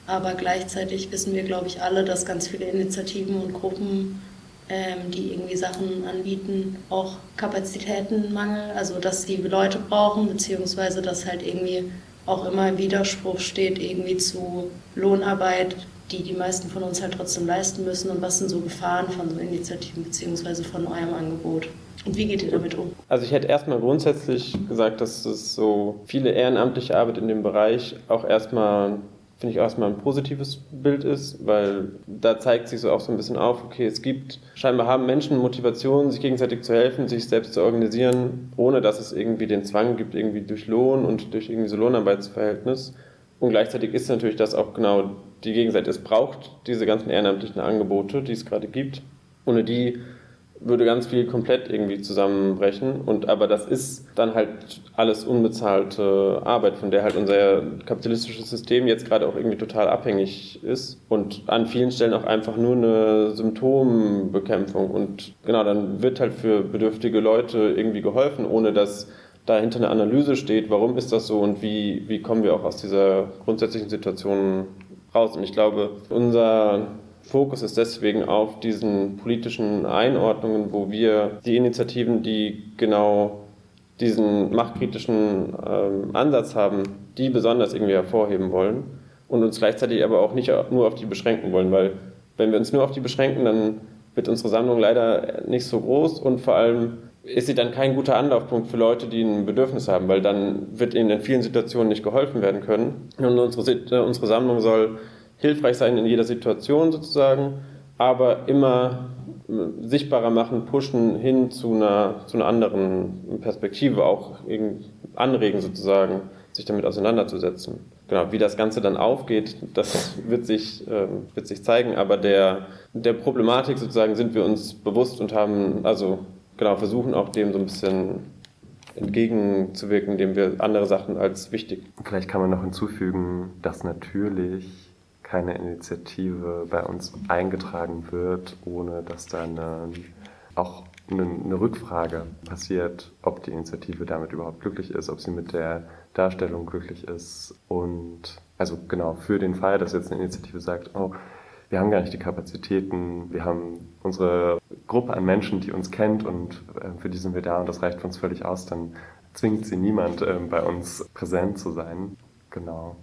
Aber gleichzeitig wissen wir, glaube ich, alle, dass ganz viele Initiativen und Gruppen, ähm, die irgendwie Sachen anbieten, auch Kapazitätenmangel, also dass die Leute brauchen, beziehungsweise dass halt irgendwie auch immer im Widerspruch steht irgendwie zu Lohnarbeit, die die meisten von uns halt trotzdem leisten müssen und was sind so Gefahren von so Initiativen beziehungsweise von eurem Angebot? Und wie geht ihr damit um? Also ich hätte erstmal grundsätzlich gesagt, dass es so viele ehrenamtliche Arbeit in dem Bereich auch erstmal finde ich erstmal ein positives Bild ist, weil da zeigt sich so auch so ein bisschen auf, okay, es gibt, scheinbar haben Menschen Motivation, sich gegenseitig zu helfen, sich selbst zu organisieren, ohne dass es irgendwie den Zwang gibt, irgendwie durch Lohn und durch irgendwie so Lohnarbeitsverhältnis. Und gleichzeitig ist natürlich das auch genau die Gegenseite. Es braucht diese ganzen ehrenamtlichen Angebote, die es gerade gibt, ohne die würde ganz viel komplett irgendwie zusammenbrechen. Und aber das ist dann halt alles unbezahlte Arbeit, von der halt unser kapitalistisches System jetzt gerade auch irgendwie total abhängig ist und an vielen Stellen auch einfach nur eine Symptombekämpfung. Und genau, dann wird halt für bedürftige Leute irgendwie geholfen, ohne dass dahinter eine Analyse steht, warum ist das so und wie, wie kommen wir auch aus dieser grundsätzlichen Situation raus. Und ich glaube, unser Fokus ist deswegen auf diesen politischen Einordnungen, wo wir die Initiativen, die genau diesen machtkritischen ähm, Ansatz haben, die besonders irgendwie hervorheben wollen und uns gleichzeitig aber auch nicht nur auf die beschränken wollen, weil wenn wir uns nur auf die beschränken, dann wird unsere Sammlung leider nicht so groß und vor allem ist sie dann kein guter Anlaufpunkt für Leute, die ein Bedürfnis haben, weil dann wird ihnen in vielen Situationen nicht geholfen werden können. Und unsere, unsere Sammlung soll hilfreich sein in jeder Situation sozusagen, aber immer äh, sichtbarer machen, pushen hin zu einer, zu einer anderen Perspektive, auch anregen sozusagen, sich damit auseinanderzusetzen. Genau, wie das Ganze dann aufgeht, das wird sich, äh, wird sich zeigen, aber der, der Problematik sozusagen sind wir uns bewusst und haben, also genau, versuchen auch dem so ein bisschen entgegenzuwirken, indem wir andere Sachen als wichtig. Vielleicht kann man noch hinzufügen, dass natürlich keine Initiative bei uns eingetragen wird, ohne dass da eine, auch eine, eine Rückfrage passiert, ob die Initiative damit überhaupt glücklich ist, ob sie mit der Darstellung glücklich ist. Und also genau, für den Fall, dass jetzt eine Initiative sagt, oh, wir haben gar nicht die Kapazitäten, wir haben unsere Gruppe an Menschen, die uns kennt und äh, für die sind wir da und das reicht für uns völlig aus, dann zwingt sie niemand, äh, bei uns präsent zu sein. Genau.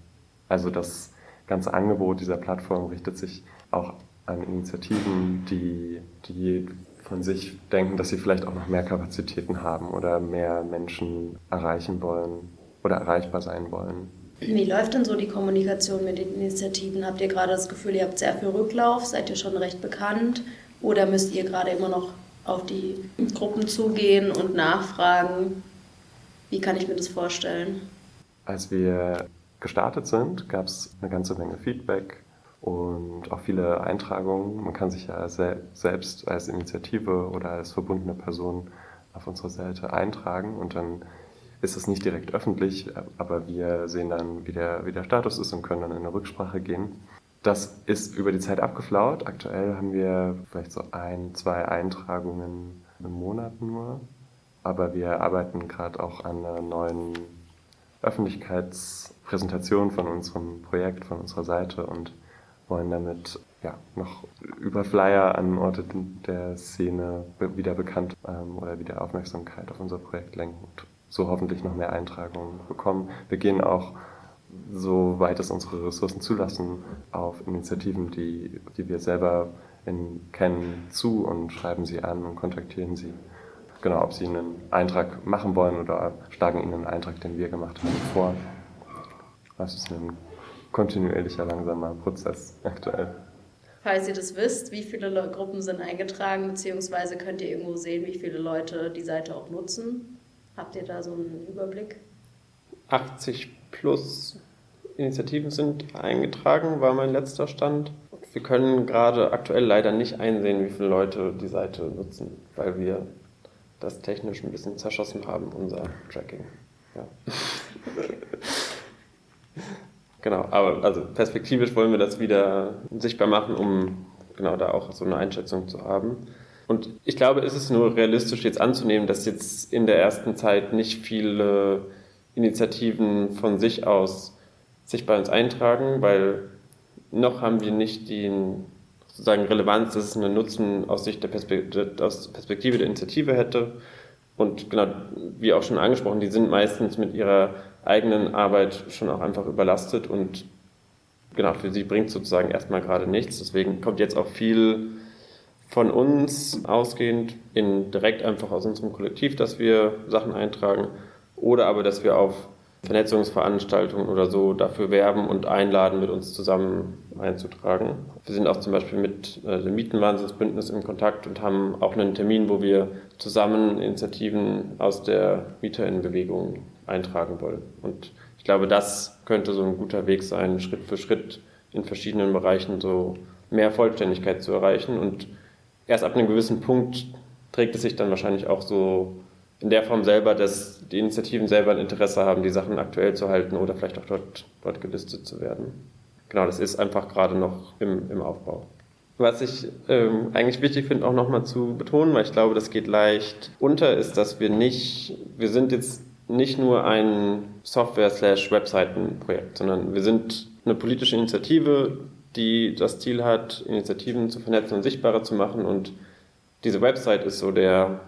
Also das ganze Angebot dieser Plattform richtet sich auch an Initiativen, die, die von sich denken, dass sie vielleicht auch noch mehr Kapazitäten haben oder mehr Menschen erreichen wollen oder erreichbar sein wollen. Wie läuft denn so die Kommunikation mit den Initiativen? Habt ihr gerade das Gefühl, ihr habt sehr viel Rücklauf? Seid ihr schon recht bekannt? Oder müsst ihr gerade immer noch auf die Gruppen zugehen und nachfragen? Wie kann ich mir das vorstellen? Als wir gestartet sind, gab es eine ganze Menge Feedback und auch viele Eintragungen. Man kann sich ja selbst als Initiative oder als verbundene Person auf unsere Seite eintragen und dann ist es nicht direkt öffentlich, aber wir sehen dann, wie der, wie der Status ist und können dann in eine Rücksprache gehen. Das ist über die Zeit abgeflaut. Aktuell haben wir vielleicht so ein, zwei Eintragungen im Monat nur. Aber wir arbeiten gerade auch an einer neuen Öffentlichkeitspräsentation von unserem Projekt, von unserer Seite und wollen damit ja, noch über Flyer an Orte der Szene wieder bekannt ähm, oder wieder Aufmerksamkeit auf unser Projekt lenken und so hoffentlich noch mehr Eintragungen bekommen. Wir gehen auch, soweit es unsere Ressourcen zulassen, auf Initiativen, die, die wir selber in, kennen, zu und schreiben sie an und kontaktieren sie genau, ob sie einen Eintrag machen wollen oder schlagen ihnen einen Eintrag, den wir gemacht haben, vor. Das ist ein kontinuierlicher, langsamer Prozess aktuell. Falls ihr das wisst, wie viele Gruppen sind eingetragen, beziehungsweise könnt ihr irgendwo sehen, wie viele Leute die Seite auch nutzen? Habt ihr da so einen Überblick? 80 plus Initiativen sind eingetragen, war mein letzter Stand. Wir können gerade aktuell leider nicht einsehen, wie viele Leute die Seite nutzen, weil wir das technisch ein bisschen zerschossen haben, unser Tracking. Ja. Genau, aber also perspektivisch wollen wir das wieder sichtbar machen, um genau da auch so eine Einschätzung zu haben. Und ich glaube, es ist nur realistisch jetzt anzunehmen, dass jetzt in der ersten Zeit nicht viele Initiativen von sich aus sich bei uns eintragen, weil noch haben wir nicht die sozusagen Relevanz, dass es einen Nutzen aus Sicht der Perspektive, Perspektive der Initiative hätte. Und genau, wie auch schon angesprochen, die sind meistens mit ihrer eigenen Arbeit schon auch einfach überlastet und genau, für sie bringt sozusagen erstmal gerade nichts. Deswegen kommt jetzt auch viel von uns ausgehend in direkt einfach aus unserem Kollektiv, dass wir Sachen eintragen oder aber, dass wir auf Vernetzungsveranstaltungen oder so dafür werben und einladen, mit uns zusammen einzutragen. Wir sind auch zum Beispiel mit äh, dem Mietenwahnsinnsbündnis in Kontakt und haben auch einen Termin, wo wir zusammen Initiativen aus der Mieterinnenbewegung eintragen wollen. Und ich glaube, das könnte so ein guter Weg sein, Schritt für Schritt in verschiedenen Bereichen so mehr Vollständigkeit zu erreichen. Und erst ab einem gewissen Punkt trägt es sich dann wahrscheinlich auch so in der Form selber, dass die Initiativen selber ein Interesse haben, die Sachen aktuell zu halten oder vielleicht auch dort, dort gelistet zu werden. Genau, das ist einfach gerade noch im, im Aufbau. Was ich ähm, eigentlich wichtig finde, auch nochmal zu betonen, weil ich glaube, das geht leicht unter, ist, dass wir nicht, wir sind jetzt nicht nur ein Software-Webseiten-Projekt, sondern wir sind eine politische Initiative, die das Ziel hat, Initiativen zu vernetzen und sichtbarer zu machen. Und diese Website ist so der,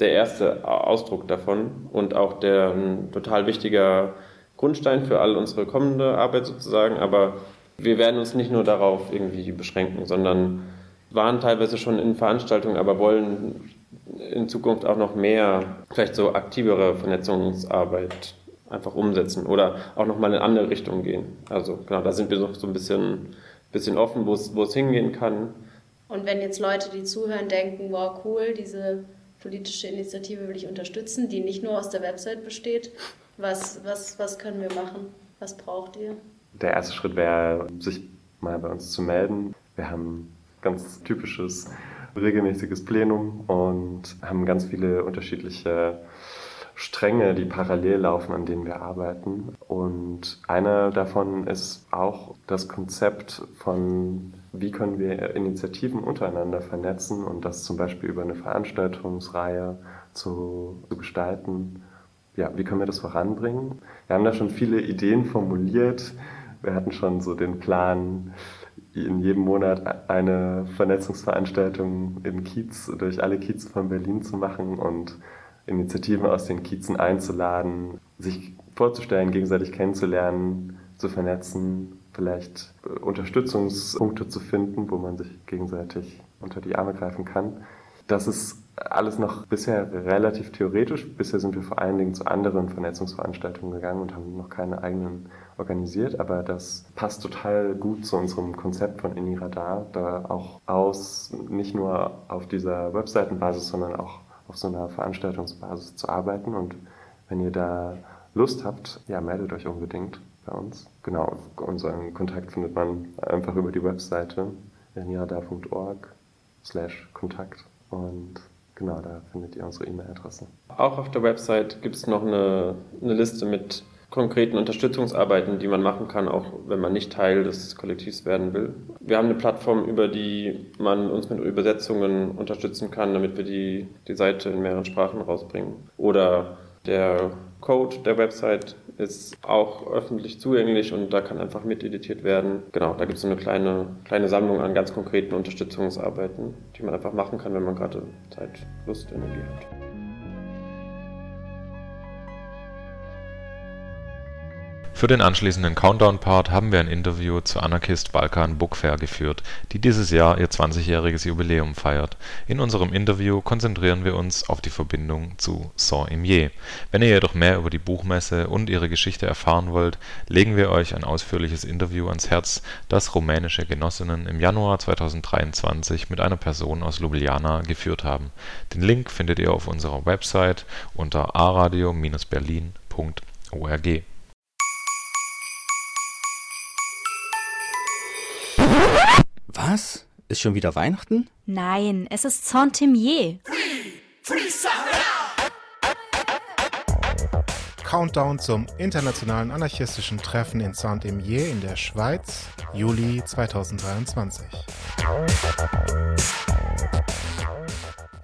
der erste Ausdruck davon und auch der ein total wichtiger Grundstein für all unsere kommende Arbeit sozusagen. Aber wir werden uns nicht nur darauf irgendwie beschränken, sondern waren teilweise schon in Veranstaltungen, aber wollen in Zukunft auch noch mehr, vielleicht so aktivere Vernetzungsarbeit einfach umsetzen oder auch nochmal in andere Richtungen gehen. Also genau, da sind wir noch so ein bisschen bisschen offen, wo es, wo es hingehen kann. Und wenn jetzt Leute, die zuhören, denken, wow, cool, diese politische Initiative will ich unterstützen, die nicht nur aus der Website besteht, was, was, was können wir machen? Was braucht ihr? Der erste Schritt wäre, sich mal bei uns zu melden. Wir haben ganz typisches regelmäßiges Plenum und haben ganz viele unterschiedliche Stränge, die parallel laufen, an denen wir arbeiten. Und einer davon ist auch das Konzept von, wie können wir Initiativen untereinander vernetzen und das zum Beispiel über eine Veranstaltungsreihe zu, zu gestalten. Ja, wie können wir das voranbringen? Wir haben da schon viele Ideen formuliert. Wir hatten schon so den Plan, in jedem Monat eine Vernetzungsveranstaltung im Kiez, durch alle Kiez von Berlin zu machen und Initiativen aus den Kiezen einzuladen, sich vorzustellen, gegenseitig kennenzulernen, zu vernetzen, vielleicht Unterstützungspunkte zu finden, wo man sich gegenseitig unter die Arme greifen kann. Das ist alles noch bisher relativ theoretisch. Bisher sind wir vor allen Dingen zu anderen Vernetzungsveranstaltungen gegangen und haben noch keine eigenen organisiert, aber das passt total gut zu unserem Konzept von Iniradar, da auch aus nicht nur auf dieser Webseitenbasis, sondern auch auf so einer Veranstaltungsbasis zu arbeiten. Und wenn ihr da Lust habt, ja, meldet euch unbedingt bei uns. Genau, unseren Kontakt findet man einfach über die Webseite nirada.org slash Kontakt und genau, da findet ihr unsere E-Mail-Adresse. Auch auf der Website gibt es noch eine, eine Liste mit konkreten Unterstützungsarbeiten, die man machen kann, auch wenn man nicht Teil des Kollektivs werden will. Wir haben eine Plattform, über die man uns mit Übersetzungen unterstützen kann, damit wir die, die Seite in mehreren Sprachen rausbringen. Oder der Code der Website ist auch öffentlich zugänglich und da kann einfach miteditiert werden. Genau, da gibt es eine kleine, kleine Sammlung an ganz konkreten Unterstützungsarbeiten, die man einfach machen kann, wenn man gerade Zeit, Lust, Energie hat. Für den anschließenden Countdown-Part haben wir ein Interview zur Anarchist Balkan Book Fair geführt, die dieses Jahr ihr 20-jähriges Jubiläum feiert. In unserem Interview konzentrieren wir uns auf die Verbindung zu Saint-Imier. Wenn ihr jedoch mehr über die Buchmesse und ihre Geschichte erfahren wollt, legen wir euch ein ausführliches Interview ans Herz, das rumänische Genossinnen im Januar 2023 mit einer Person aus Ljubljana geführt haben. Den Link findet ihr auf unserer Website unter aradio-berlin.org. Was? Ist schon wieder Weihnachten? Nein, es ist Saint-Imier. Countdown zum internationalen anarchistischen Treffen in Saint-Imier in der Schweiz, Juli 2023.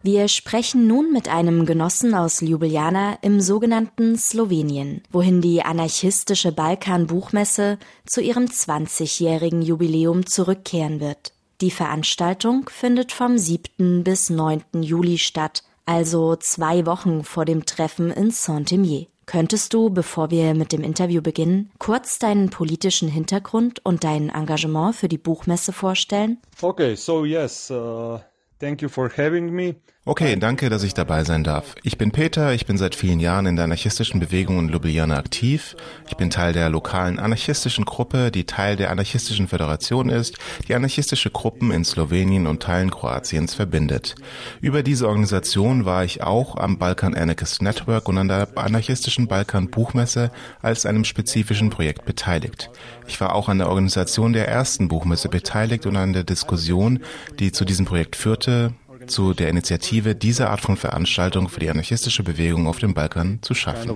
Wir sprechen nun mit einem Genossen aus Ljubljana im sogenannten Slowenien, wohin die anarchistische Balkan-Buchmesse zu ihrem 20-jährigen Jubiläum zurückkehren wird. Die Veranstaltung findet vom 7. bis 9. Juli statt, also zwei Wochen vor dem Treffen in Saint-Imier. Könntest du, bevor wir mit dem Interview beginnen, kurz deinen politischen Hintergrund und dein Engagement für die Buchmesse vorstellen? Okay, so yes, uh, thank you for having me. Okay, danke, dass ich dabei sein darf. Ich bin Peter, ich bin seit vielen Jahren in der anarchistischen Bewegung in Ljubljana aktiv. Ich bin Teil der lokalen anarchistischen Gruppe, die Teil der anarchistischen Föderation ist, die anarchistische Gruppen in Slowenien und Teilen Kroatiens verbindet. Über diese Organisation war ich auch am Balkan Anarchist Network und an der anarchistischen Balkan Buchmesse als einem spezifischen Projekt beteiligt. Ich war auch an der Organisation der ersten Buchmesse beteiligt und an der Diskussion, die zu diesem Projekt führte, zu der Initiative, diese Art von Veranstaltung für die anarchistische Bewegung auf dem Balkan zu schaffen.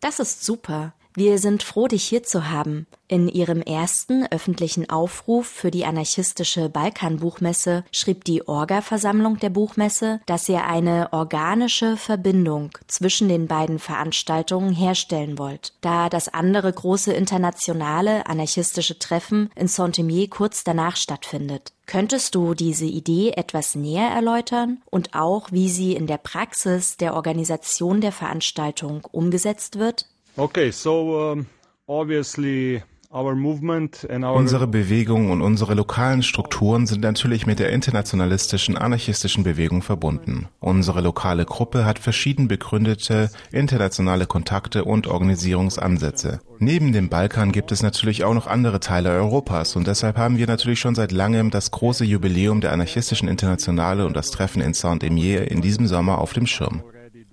Das ist super. Wir sind froh, dich hier zu haben. In ihrem ersten öffentlichen Aufruf für die anarchistische Balkanbuchmesse schrieb die Orga-Versammlung der Buchmesse, dass ihr eine organische Verbindung zwischen den beiden Veranstaltungen herstellen wollt, da das andere große internationale anarchistische Treffen in Saint-Imier kurz danach stattfindet. Könntest du diese Idee etwas näher erläutern und auch, wie sie in der Praxis der Organisation der Veranstaltung umgesetzt wird? Okay, so um, obviously Unsere Bewegung und unsere lokalen Strukturen sind natürlich mit der internationalistischen anarchistischen Bewegung verbunden. Unsere lokale Gruppe hat verschieden begründete internationale Kontakte und Organisierungsansätze. Neben dem Balkan gibt es natürlich auch noch andere Teile Europas und deshalb haben wir natürlich schon seit langem das große Jubiläum der anarchistischen Internationale und das Treffen in Saint-Emier in diesem Sommer auf dem Schirm.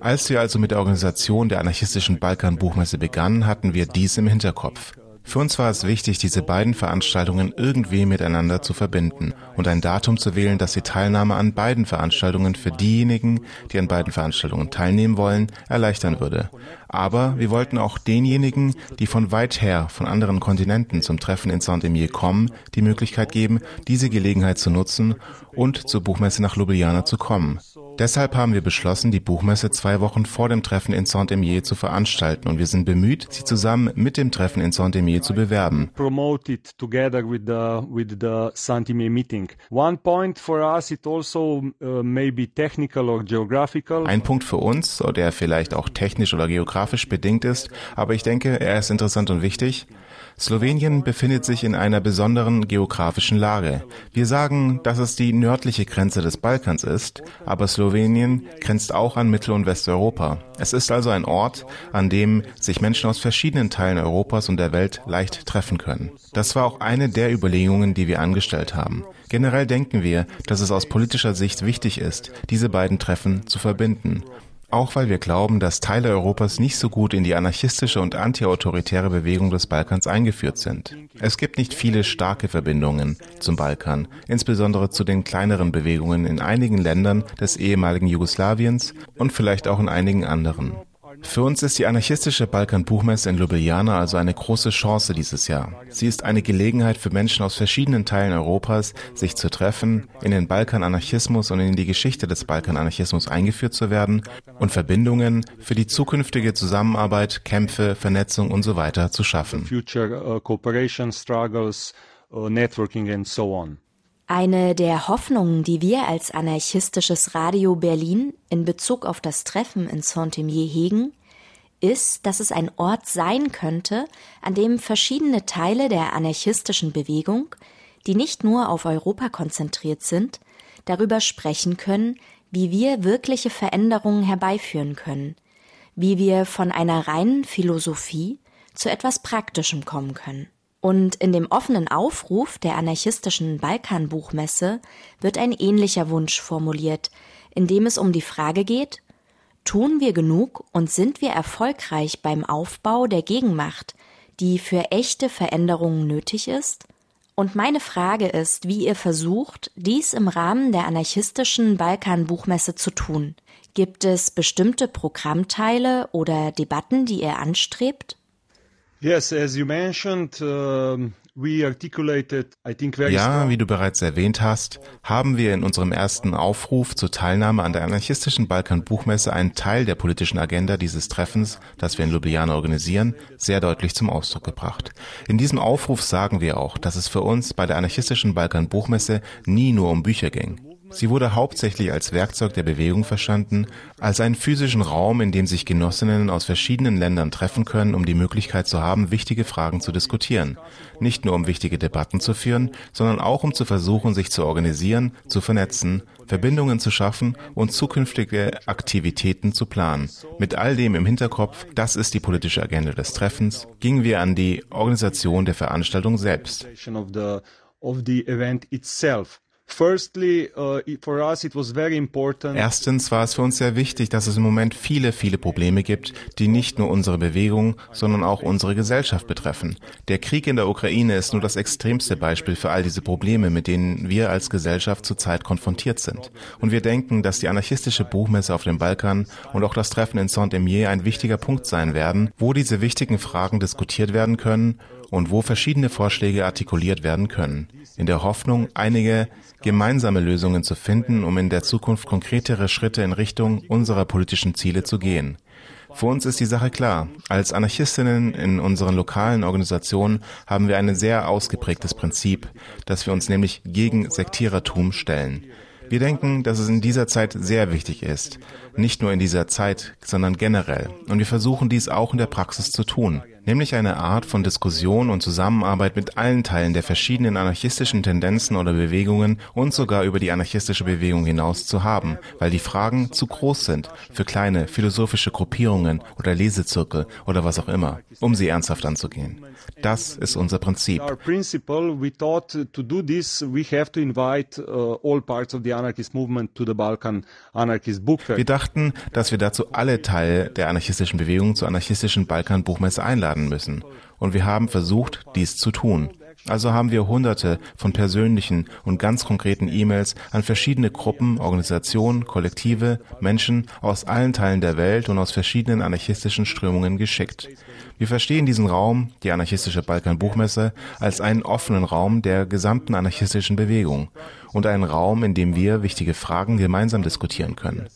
Als wir also mit der Organisation der anarchistischen Balkan-Buchmesse begannen, hatten wir dies im Hinterkopf. Für uns war es wichtig, diese beiden Veranstaltungen irgendwie miteinander zu verbinden und ein Datum zu wählen, das die Teilnahme an beiden Veranstaltungen für diejenigen, die an beiden Veranstaltungen teilnehmen wollen, erleichtern würde. Aber wir wollten auch denjenigen, die von weit her, von anderen Kontinenten zum Treffen in Saint-Emier kommen, die Möglichkeit geben, diese Gelegenheit zu nutzen und zur Buchmesse nach Ljubljana zu kommen. Deshalb haben wir beschlossen, die Buchmesse zwei Wochen vor dem Treffen in Saint-Emier zu veranstalten und wir sind bemüht, sie zusammen mit dem Treffen in Saint-Emier zu bewerben. Also uh. Ein Punkt für uns, der vielleicht auch technisch oder geografisch bedingt ist, aber ich denke, er ist interessant und wichtig. Slowenien befindet sich in einer besonderen geografischen Lage. Wir sagen, dass es die nördliche Grenze des Balkans ist, aber Slowenien grenzt auch an Mittel- und Westeuropa. Es ist also ein Ort, an dem sich Menschen aus verschiedenen Teilen Europas und der Welt leicht treffen können. Das war auch eine der Überlegungen, die wir angestellt haben. Generell denken wir, dass es aus politischer Sicht wichtig ist, diese beiden Treffen zu verbinden auch weil wir glauben, dass Teile Europas nicht so gut in die anarchistische und antiautoritäre Bewegung des Balkans eingeführt sind. Es gibt nicht viele starke Verbindungen zum Balkan, insbesondere zu den kleineren Bewegungen in einigen Ländern des ehemaligen Jugoslawiens und vielleicht auch in einigen anderen. Für uns ist die anarchistische Balkan-Buchmesse in Ljubljana also eine große Chance dieses Jahr. Sie ist eine Gelegenheit für Menschen aus verschiedenen Teilen Europas, sich zu treffen, in den Balkan-Anarchismus und in die Geschichte des Balkan-Anarchismus eingeführt zu werden und Verbindungen für die zukünftige Zusammenarbeit, Kämpfe, Vernetzung und so weiter zu schaffen. Uh, Eine der Hoffnungen, die wir als anarchistisches Radio Berlin in Bezug auf das Treffen in Saint-Imier hegen, ist, dass es ein Ort sein könnte, an dem verschiedene Teile der anarchistischen Bewegung, die nicht nur auf Europa konzentriert sind, darüber sprechen können, wie wir wirkliche Veränderungen herbeiführen können, wie wir von einer reinen Philosophie zu etwas Praktischem kommen können. Und in dem offenen Aufruf der anarchistischen Balkanbuchmesse wird ein ähnlicher Wunsch formuliert, in dem es um die Frage geht, tun wir genug und sind wir erfolgreich beim Aufbau der Gegenmacht, die für echte Veränderungen nötig ist? Und meine Frage ist, wie ihr versucht, dies im Rahmen der anarchistischen Balkanbuchmesse zu tun. Gibt es bestimmte Programmteile oder Debatten, die ihr anstrebt? Yes, as you mentioned, uh, Ja, wie du bereits erwähnt hast, haben wir in unserem ersten Aufruf zur Teilnahme an der anarchistischen Balkan-Buchmesse einen Teil der politischen Agenda dieses Treffens, das wir in Ljubljana organisieren, sehr deutlich zum Ausdruck gebracht. In diesem Aufruf sagen wir auch, dass es für uns bei der anarchistischen Balkan-Buchmesse nie nur um Bücher ging. Sie wurde hauptsächlich als Werkzeug der Bewegung verstanden, als einen physischen Raum, in dem sich Genossinnen aus verschiedenen Ländern treffen können, um die Möglichkeit zu haben, wichtige Fragen zu diskutieren. Nicht nur um wichtige Debatten zu führen, sondern auch um zu versuchen, sich zu organisieren, zu vernetzen, Verbindungen zu schaffen und zukünftige Aktivitäten zu planen. Mit all dem im Hinterkopf, das ist die politische Agenda des Treffens, gingen wir an die Organisation der Veranstaltung selbst. Uh, Erstens war es für uns sehr wichtig, dass es im Moment viele, viele Probleme gibt, die nicht nur unsere Bewegung, sondern auch unsere Gesellschaft betreffen. Der Krieg in der Ukraine ist nur das extremste Beispiel für all diese Probleme, mit denen wir als Gesellschaft zurzeit konfrontiert sind. Und wir denken, dass die anarchistische Buchmesse auf dem Balkan und auch das Treffen in Saint-Emier ein wichtiger Punkt sein werden, wo diese wichtigen Fragen diskutiert werden können und wo verschiedene Vorschläge artikuliert werden können, in der Hoffnung, einige gemeinsame Lösungen zu finden, um in der Zukunft konkretere Schritte in Richtung unserer politischen Ziele zu gehen. Für uns ist die Sache klar. Als Anarchistinnen in unseren lokalen Organisationen haben wir ein sehr ausgeprägtes Prinzip, dass wir uns nämlich gegen Sektierertum stellen. Wir denken, dass es in dieser Zeit sehr wichtig ist. Nicht nur in dieser Zeit, sondern generell. Und wir versuchen dies auch in der Praxis zu tun nämlich eine Art von Diskussion und Zusammenarbeit mit allen Teilen der verschiedenen anarchistischen Tendenzen oder Bewegungen und sogar über die anarchistische Bewegung hinaus zu haben, weil die Fragen zu groß sind für kleine philosophische Gruppierungen oder Lesezirkel oder was auch immer, um sie ernsthaft anzugehen. Das ist unser Prinzip. Uh, wir dachten, dass wir dazu alle Teile der anarchistischen Bewegung zur anarchistischen Balkan-Buchmesse einladen müssen. Und wir haben versucht, dies zu tun. Also haben wir hunderte von persönlichen und ganz konkreten E-Mails an verschiedene Gruppen, Organisationen, Kollektive, Menschen aus allen Teilen der Welt und aus verschiedenen anarchistischen Strömungen geschickt. Wir verstehen diesen Raum, die anarchistische Balkan-Buchmesse, als einen offenen Raum der gesamten anarchistischen Bewegung und einen Raum, in dem wir wichtige Fragen gemeinsam diskutieren können.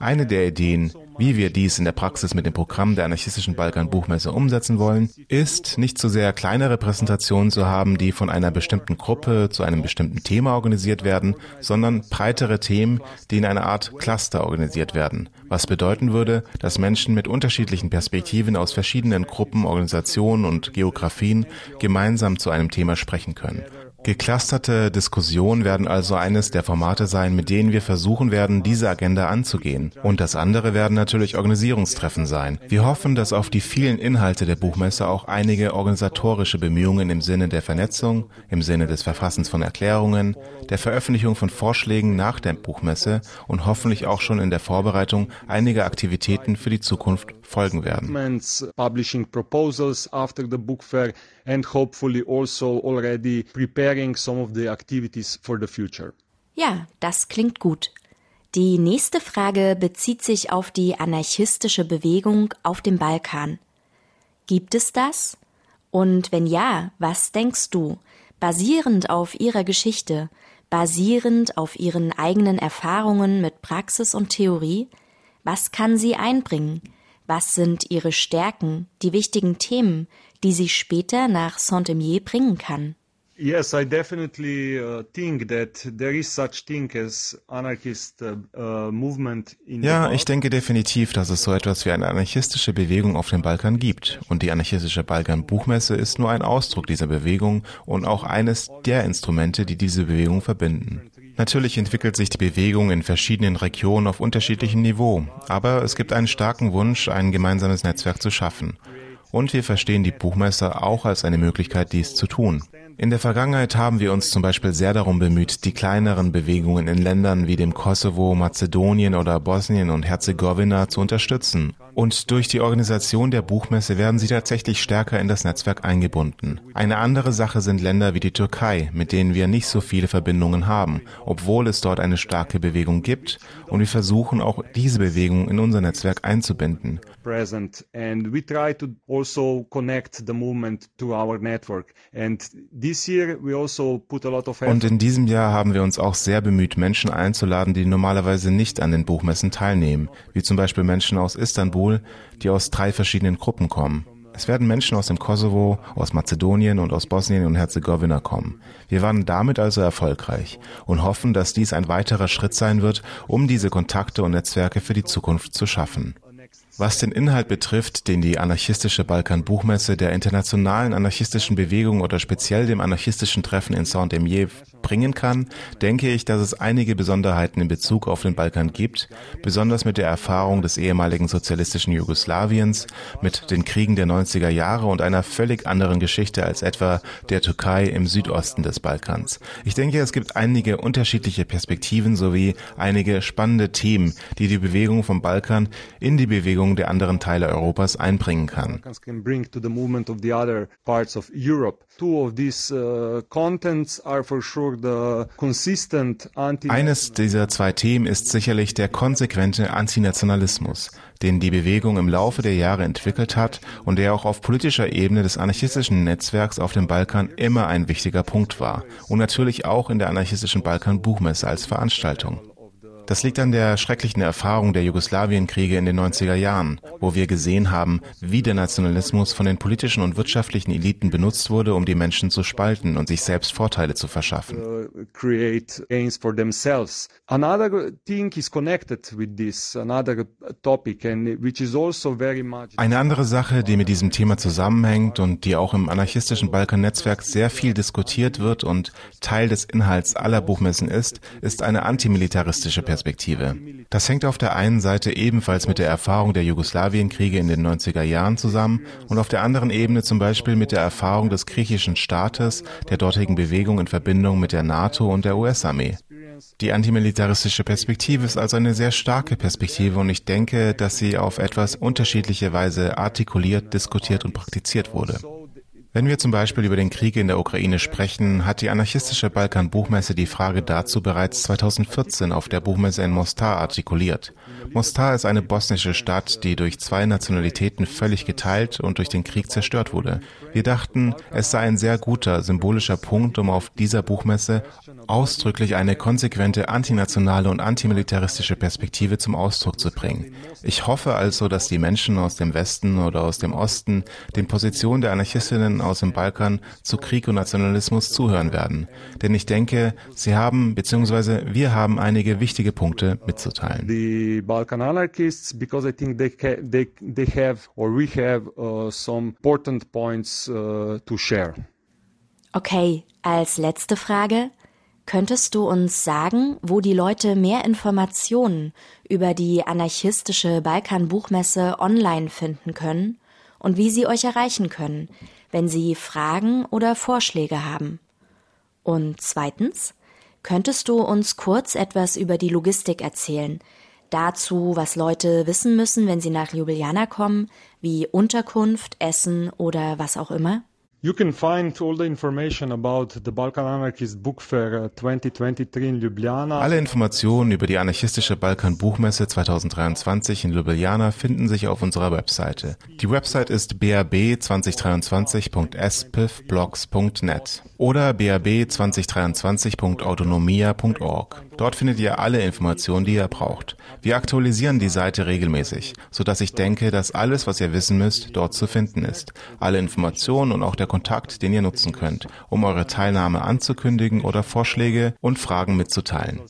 Eine der Ideen, wie wir dies in der Praxis mit dem Programm der anarchistischen Balkan-Buchmesse umsetzen wollen, ist, nicht zu sehr kleinere Präsentationen zu haben, die von einer bestimmten Gruppe zu einem bestimmten Thema organisiert werden, sondern breitere Themen, die in einer Art Cluster organisiert werden, was bedeuten würde, dass Menschen mit unterschiedlichen Perspektiven aus verschiedenen Gruppen, Organisationen und Geografien gemeinsam zu einem Thema sprechen können. Geclusterte Diskussionen werden also eines der Formate sein, mit denen wir versuchen werden, diese Agenda anzugehen. Und das andere werden natürlich Organisierungstreffen sein. Wir hoffen, dass auf die vielen Inhalte der Buchmesse auch einige organisatorische Bemühungen im Sinne der Vernetzung, im Sinne des Verfassens von Erklärungen, der Veröffentlichung von Vorschlägen nach der Buchmesse und hoffentlich auch schon in der Vorbereitung einiger Aktivitäten für die Zukunft folgen werden and hopefully also already preparing some of the activities for the future. Ja, das klingt gut. Die nächste Frage bezieht sich auf die anarchistische Bewegung auf dem Balkan. Gibt es das? Und wenn ja, was denkst du, basierend auf ihrer Geschichte, basierend auf ihren eigenen Erfahrungen mit Praxis und Theorie, was kann sie einbringen? Was sind ihre Stärken, die wichtigen Themen, die sie später nach Saint-Emier bringen kann. Yes, I definitely uh, think that there is such thing as anarchist uh, uh movement in Ja, ich denke definitiv, dass es so etwas wie eine anarchistische Bewegung auf dem Balkan gibt. Und die anarchistische Balkan-Buchmesse ist nur ein Ausdruck dieser Bewegung und auch eines der Instrumente, die diese Bewegung verbinden. Natürlich entwickelt sich die Bewegung in verschiedenen Regionen auf unterschiedlichem Niveau, aber es gibt einen starken Wunsch, ein gemeinsames Netzwerk zu schaffen. Und wir verstehen die Buchmesse auch als eine Möglichkeit, dies zu tun. In der Vergangenheit haben wir uns zum Beispiel sehr darum bemüht, die kleineren Bewegungen in Ländern wie dem Kosovo, Mazedonien oder Bosnien und Herzegowina zu unterstützen Und durch die Organisation der Buchmesse werden sie tatsächlich stärker in das Netzwerk eingebunden. Eine andere Sache sind Länder wie die Türkei, mit denen wir nicht so viele Verbindungen haben, obwohl es dort eine starke Bewegung gibt und wir versuchen auch diese Bewegung in unser Netzwerk einzubinden. also also Und in diesem Jahr haben wir uns auch sehr bemüht, Menschen einzuladen, die normalerweise nicht an den Buchmessen teilnehmen, wie zum Beispiel Menschen aus Istanbul, die aus drei verschiedenen Gruppen kommen. Es werden Menschen aus dem Kosovo, aus Mazedonien und aus Bosnien und Herzegowina kommen. Wir waren damit also erfolgreich und hoffen, dass dies ein weiterer Schritt sein wird, um diese Kontakte und Netzwerke für die Zukunft zu schaffen. Was den Inhalt betrifft, den die anarchistische Balkan-Buchmesse der internationalen anarchistischen Bewegung oder speziell dem anarchistischen Treffen in Saint-Émier bringen kann, denke ich, dass es einige Besonderheiten in Bezug auf den Balkan gibt, besonders mit der Erfahrung des ehemaligen sozialistischen Jugoslawiens, mit den Kriegen der 90er Jahre und einer völlig anderen Geschichte als etwa der Türkei im Südosten des Balkans. Ich denke, es gibt einige unterschiedliche Perspektiven sowie einige spannende Themen, die die Bewegung vom Balkan in die Bewegung der anderen Teile Europas einbringen kann. uh, Eines dieser zwei Themen ist sicherlich der konsequente Antinationalismus, den die Bewegung im Laufe der Jahre entwickelt hat und der auch auf politischer Ebene des anarchistischen Netzwerks auf dem Balkan immer ein wichtiger Punkt war und natürlich auch in der anarchistischen Balkan-Buchmesse als Veranstaltung. Das liegt an der schrecklichen Erfahrung der Jugoslawienkriege in den 90er Jahren, wo wir gesehen haben, wie der Nationalismus von den politischen und wirtschaftlichen Eliten benutzt wurde, um die Menschen zu spalten und sich selbst Vorteile zu verschaffen. also. Eine andere Sache, die mit diesem Thema zusammenhängt und die auch im anarchistischen Balkan-Netzwerk sehr viel diskutiert wird und Teil des Inhalts aller Buchmessen ist, ist eine antimilitaristische Perspektive. Das hängt auf der einen Seite ebenfalls mit der Erfahrung der Jugoslawienkriege in den 90er Jahren zusammen und auf der anderen Ebene zum Beispiel mit der Erfahrung des griechischen Staates, der dortigen Bewegung in Verbindung mit der NATO und der US-Armee. Die antimilitaristische Perspektive ist also eine sehr starke Perspektive und ich denke, dass sie auf etwas unterschiedliche Weise artikuliert, diskutiert und praktiziert wurde. Wenn wir zum Beispiel über den Krieg in der Ukraine sprechen, hat die anarchistische Balkan-Buchmesse die Frage dazu bereits 2014 auf der Buchmesse in Mostar artikuliert. Mostar ist eine bosnische Stadt, die durch zwei Nationalitäten völlig geteilt und durch den Krieg zerstört wurde. Wir dachten, es sei ein sehr guter symbolischer Punkt, um auf dieser Buchmesse ausdrücklich eine konsequente antinationale und antimilitaristische Perspektive zum Ausdruck zu bringen. Ich hoffe also, dass die Menschen aus dem Westen oder aus dem Osten den Positionen der Anarchistinnen aus dem Balkan zu Krieg und Nationalismus zuhören werden. Denn ich denke, sie haben bzw. wir haben einige wichtige Punkte mitzuteilen. The Balkan anarchists, because I think they they they have or we have uh, some important points uh, to share. Okay, als letzte Frage. Könntest du uns sagen, wo die Leute mehr Informationen über die anarchistische Balkan-Buchmesse online finden können und wie sie euch erreichen können, wenn sie Fragen oder Vorschläge haben? Und zweitens, könntest du uns kurz etwas über die Logistik erzählen? Dazu, was Leute wissen müssen, wenn sie nach Ljubljana kommen, wie Unterkunft, Essen oder was auch immer? You can find all the information about the Balkan Anarchist Book Fair uh, 2023 in Ljubljana. Alle Informationen über die anarchistische Balkan-Buchmesse 2023 in Ljubljana finden sich auf unserer Webseite. Die Website ist bab2023.spivblogs.net oder bab2023.autonomia.org. Dort findet ihr alle Informationen, die ihr braucht. Wir aktualisieren die Seite regelmäßig, sodass ich denke, dass alles, was ihr wissen müsst, dort zu finden ist. Alle Informationen und auch der Kontakt, den ihr nutzen könnt, um eure Teilnahme anzukündigen oder Vorschläge und Fragen mitzuteilen.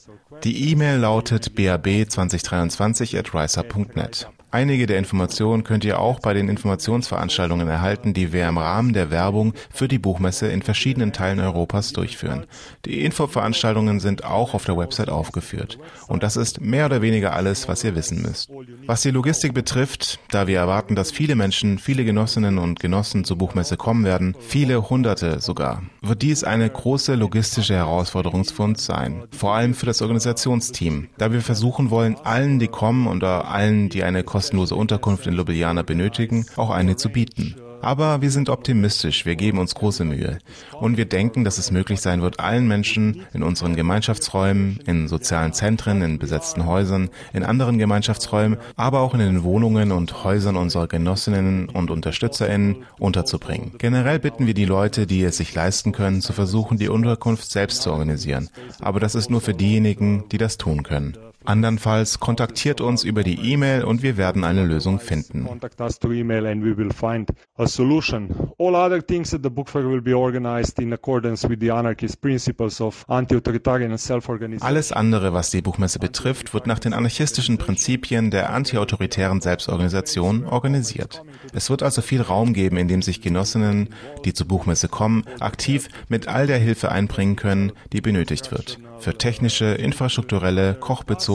Die E-Mail lautet bab2023@riser.net. Einige der Informationen könnt ihr auch bei den Informationsveranstaltungen erhalten, die wir im Rahmen der Werbung für die Buchmesse in verschiedenen Teilen Europas durchführen. Die Infoveranstaltungen sind auch auf der Website aufgeführt. Und das ist mehr oder weniger alles, was ihr wissen müsst. Was die Logistik betrifft, da wir erwarten, dass viele Menschen, viele Genossinnen und Genossen zur Buchmesse kommen werden, viele Hunderte sogar, wird dies eine große logistische Herausforderung für uns sein. Vor allem für das Organisationsteam, da wir versuchen wollen, allen, die kommen oder allen, die eine kostenlose Unterkunft in Ljubljana benötigen, auch eine zu bieten. Aber wir sind optimistisch, wir geben uns große Mühe. Und wir denken, dass es möglich sein wird, allen Menschen in unseren Gemeinschaftsräumen, in sozialen Zentren, in besetzten Häusern, in anderen Gemeinschaftsräumen, aber auch in den Wohnungen und Häusern unserer Genossinnen und UnterstützerInnen unterzubringen. Generell bitten wir die Leute, die es sich leisten können, zu versuchen, die Unterkunft selbst zu organisieren. Aber das ist nur für diejenigen, die das tun können. Andernfalls kontaktiert uns über die E-Mail und wir werden eine Lösung finden. Contact us through email and we will find a solution. All other things at the book fair will be organized in accordance with the anarchist principles of anti-authoritarian and self-organization. Alles andere, was die Buchmesse betrifft, wird nach den anarchistischen Prinzipien der anti-autoritären Selbstorganisation organisiert. Es wird also viel Raum geben, in dem sich Genossinnen, die zur Buchmesse kommen, aktiv mit all der Hilfe einbringen können, die benötigt wird. Für technische, infrastrukturelle, kochbezogene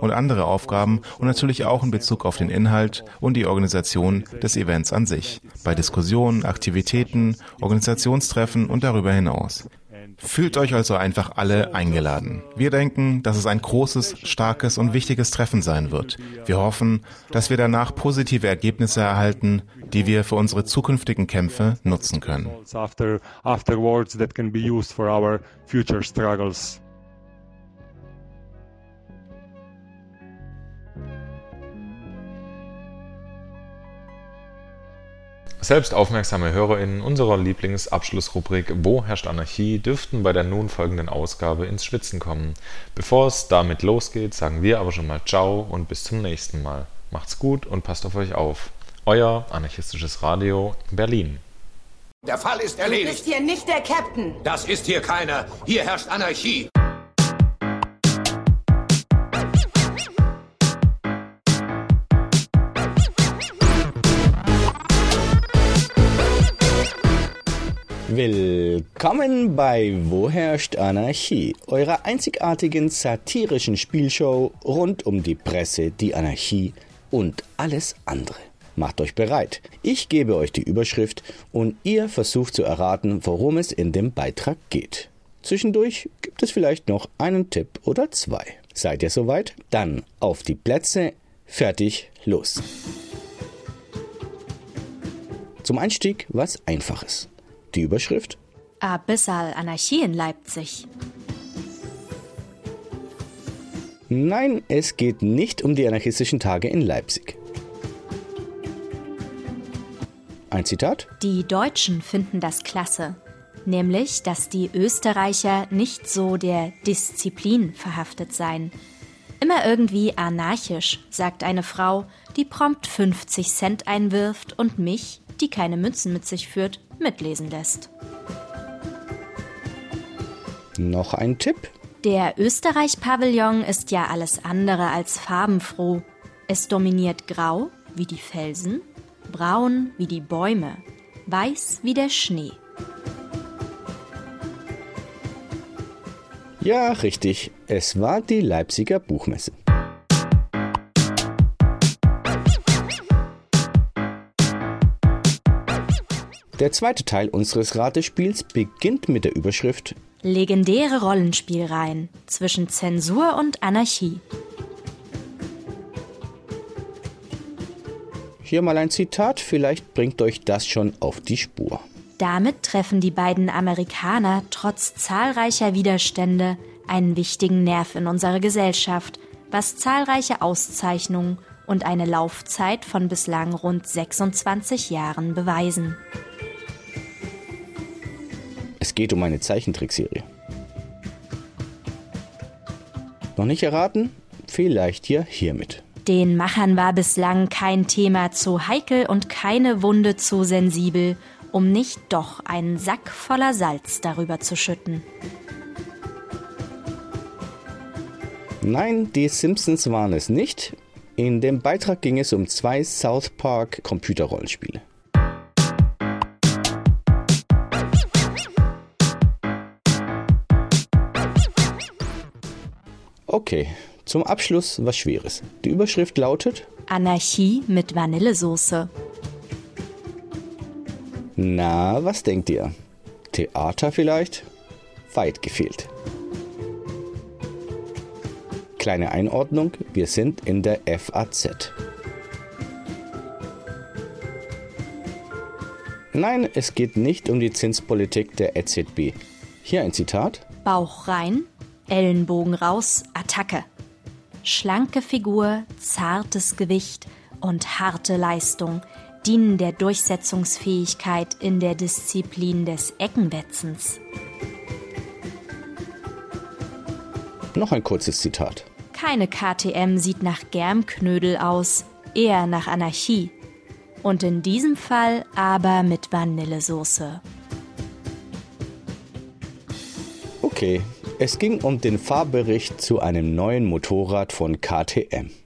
und andere Aufgaben und natürlich auch in Bezug auf den Inhalt und die Organisation des Events an sich. Bei Diskussionen, Aktivitäten, Organisationstreffen und darüber hinaus. Fühlt euch also einfach alle eingeladen. Wir denken, dass es ein großes, starkes und wichtiges Treffen sein wird. Wir hoffen, dass wir danach positive Ergebnisse erhalten, die wir für unsere zukünftigen Kämpfe nutzen können. Selbst aufmerksame HörerInnen unserer Lieblingsabschlussrubrik Wo herrscht Anarchie dürften bei der nun folgenden Ausgabe ins Schwitzen kommen. Bevor es damit losgeht, sagen wir aber schon mal Ciao und bis zum nächsten Mal. Macht's gut und passt auf euch auf. Euer anarchistisches Radio Berlin. Der Fall ist erledigt. Du bist hier nicht der Captain. Das ist hier keiner. Hier herrscht Anarchie. Willkommen bei Wo herrscht Anarchie, eurer einzigartigen satirischen Spielshow rund um die Presse, die Anarchie und alles andere. Macht euch bereit. Ich gebe euch die Überschrift und ihr versucht zu erraten, worum es in dem Beitrag geht. Zwischendurch gibt es vielleicht noch einen Tipp oder zwei. Seid ihr soweit? Dann auf die Plätze, fertig, los. Zum Einstieg was Einfaches. Die Überschrift? Abyssal Anarchie in Leipzig. Nein, es geht nicht um die anarchistischen Tage in Leipzig. Ein Zitat? Die Deutschen finden das klasse, nämlich, dass die Österreicher nicht so der Disziplin verhaftet seien. Immer irgendwie anarchisch, sagt eine Frau, die prompt 50 Cent einwirft und mich, die keine Münzen mit sich führt, mitlesen lässt. Noch ein Tipp? Der Österreich-Pavillon ist ja alles andere als farbenfroh. Es dominiert grau wie die Felsen, braun wie die Bäume, weiß wie der Schnee. Ja, richtig. Es war die Leipziger Buchmesse. Der zweite Teil unseres Ratespiels beginnt mit der Überschrift Legendäre Rollenspielreihen zwischen Zensur und Anarchie. Hier mal ein Zitat, vielleicht bringt euch das schon auf die Spur. Damit treffen die beiden Amerikaner trotz zahlreicher Widerstände einen wichtigen Nerv in unserer Gesellschaft, was zahlreiche Auszeichnungen und eine Laufzeit von bislang rund 26 Jahren beweisen. Es geht um eine Zeichentrickserie. Noch nicht erraten? Vielleicht ja hiermit. Den Machern war bislang kein Thema zu heikel und keine Wunde zu sensibel, um nicht doch einen Sack voller Salz darüber zu schütten. Nein, die Simpsons waren es nicht. In dem Beitrag ging es um zwei South Park Computerrollenspiele. Okay, zum Abschluss was Schweres. Die Überschrift lautet Anarchie mit Vanillesoße. Na, was denkt ihr? Theater vielleicht? Weit gefehlt. Kleine Einordnung, wir sind in der FAZ. Nein, es geht nicht um die Zinspolitik der EZB. Hier ein Zitat. Bauch rein, Ellenbogen raus, Attacke. Schlanke Figur, zartes Gewicht und harte Leistung dienen der Durchsetzungsfähigkeit in der Disziplin des Eckenwetzens. Noch ein kurzes Zitat. Keine KTM sieht nach Germknödel aus, eher nach Anarchie. Und in diesem Fall aber mit Vanillesoße. Okay, es ging um den Fahrbericht zu einem neuen Motorrad von KTM.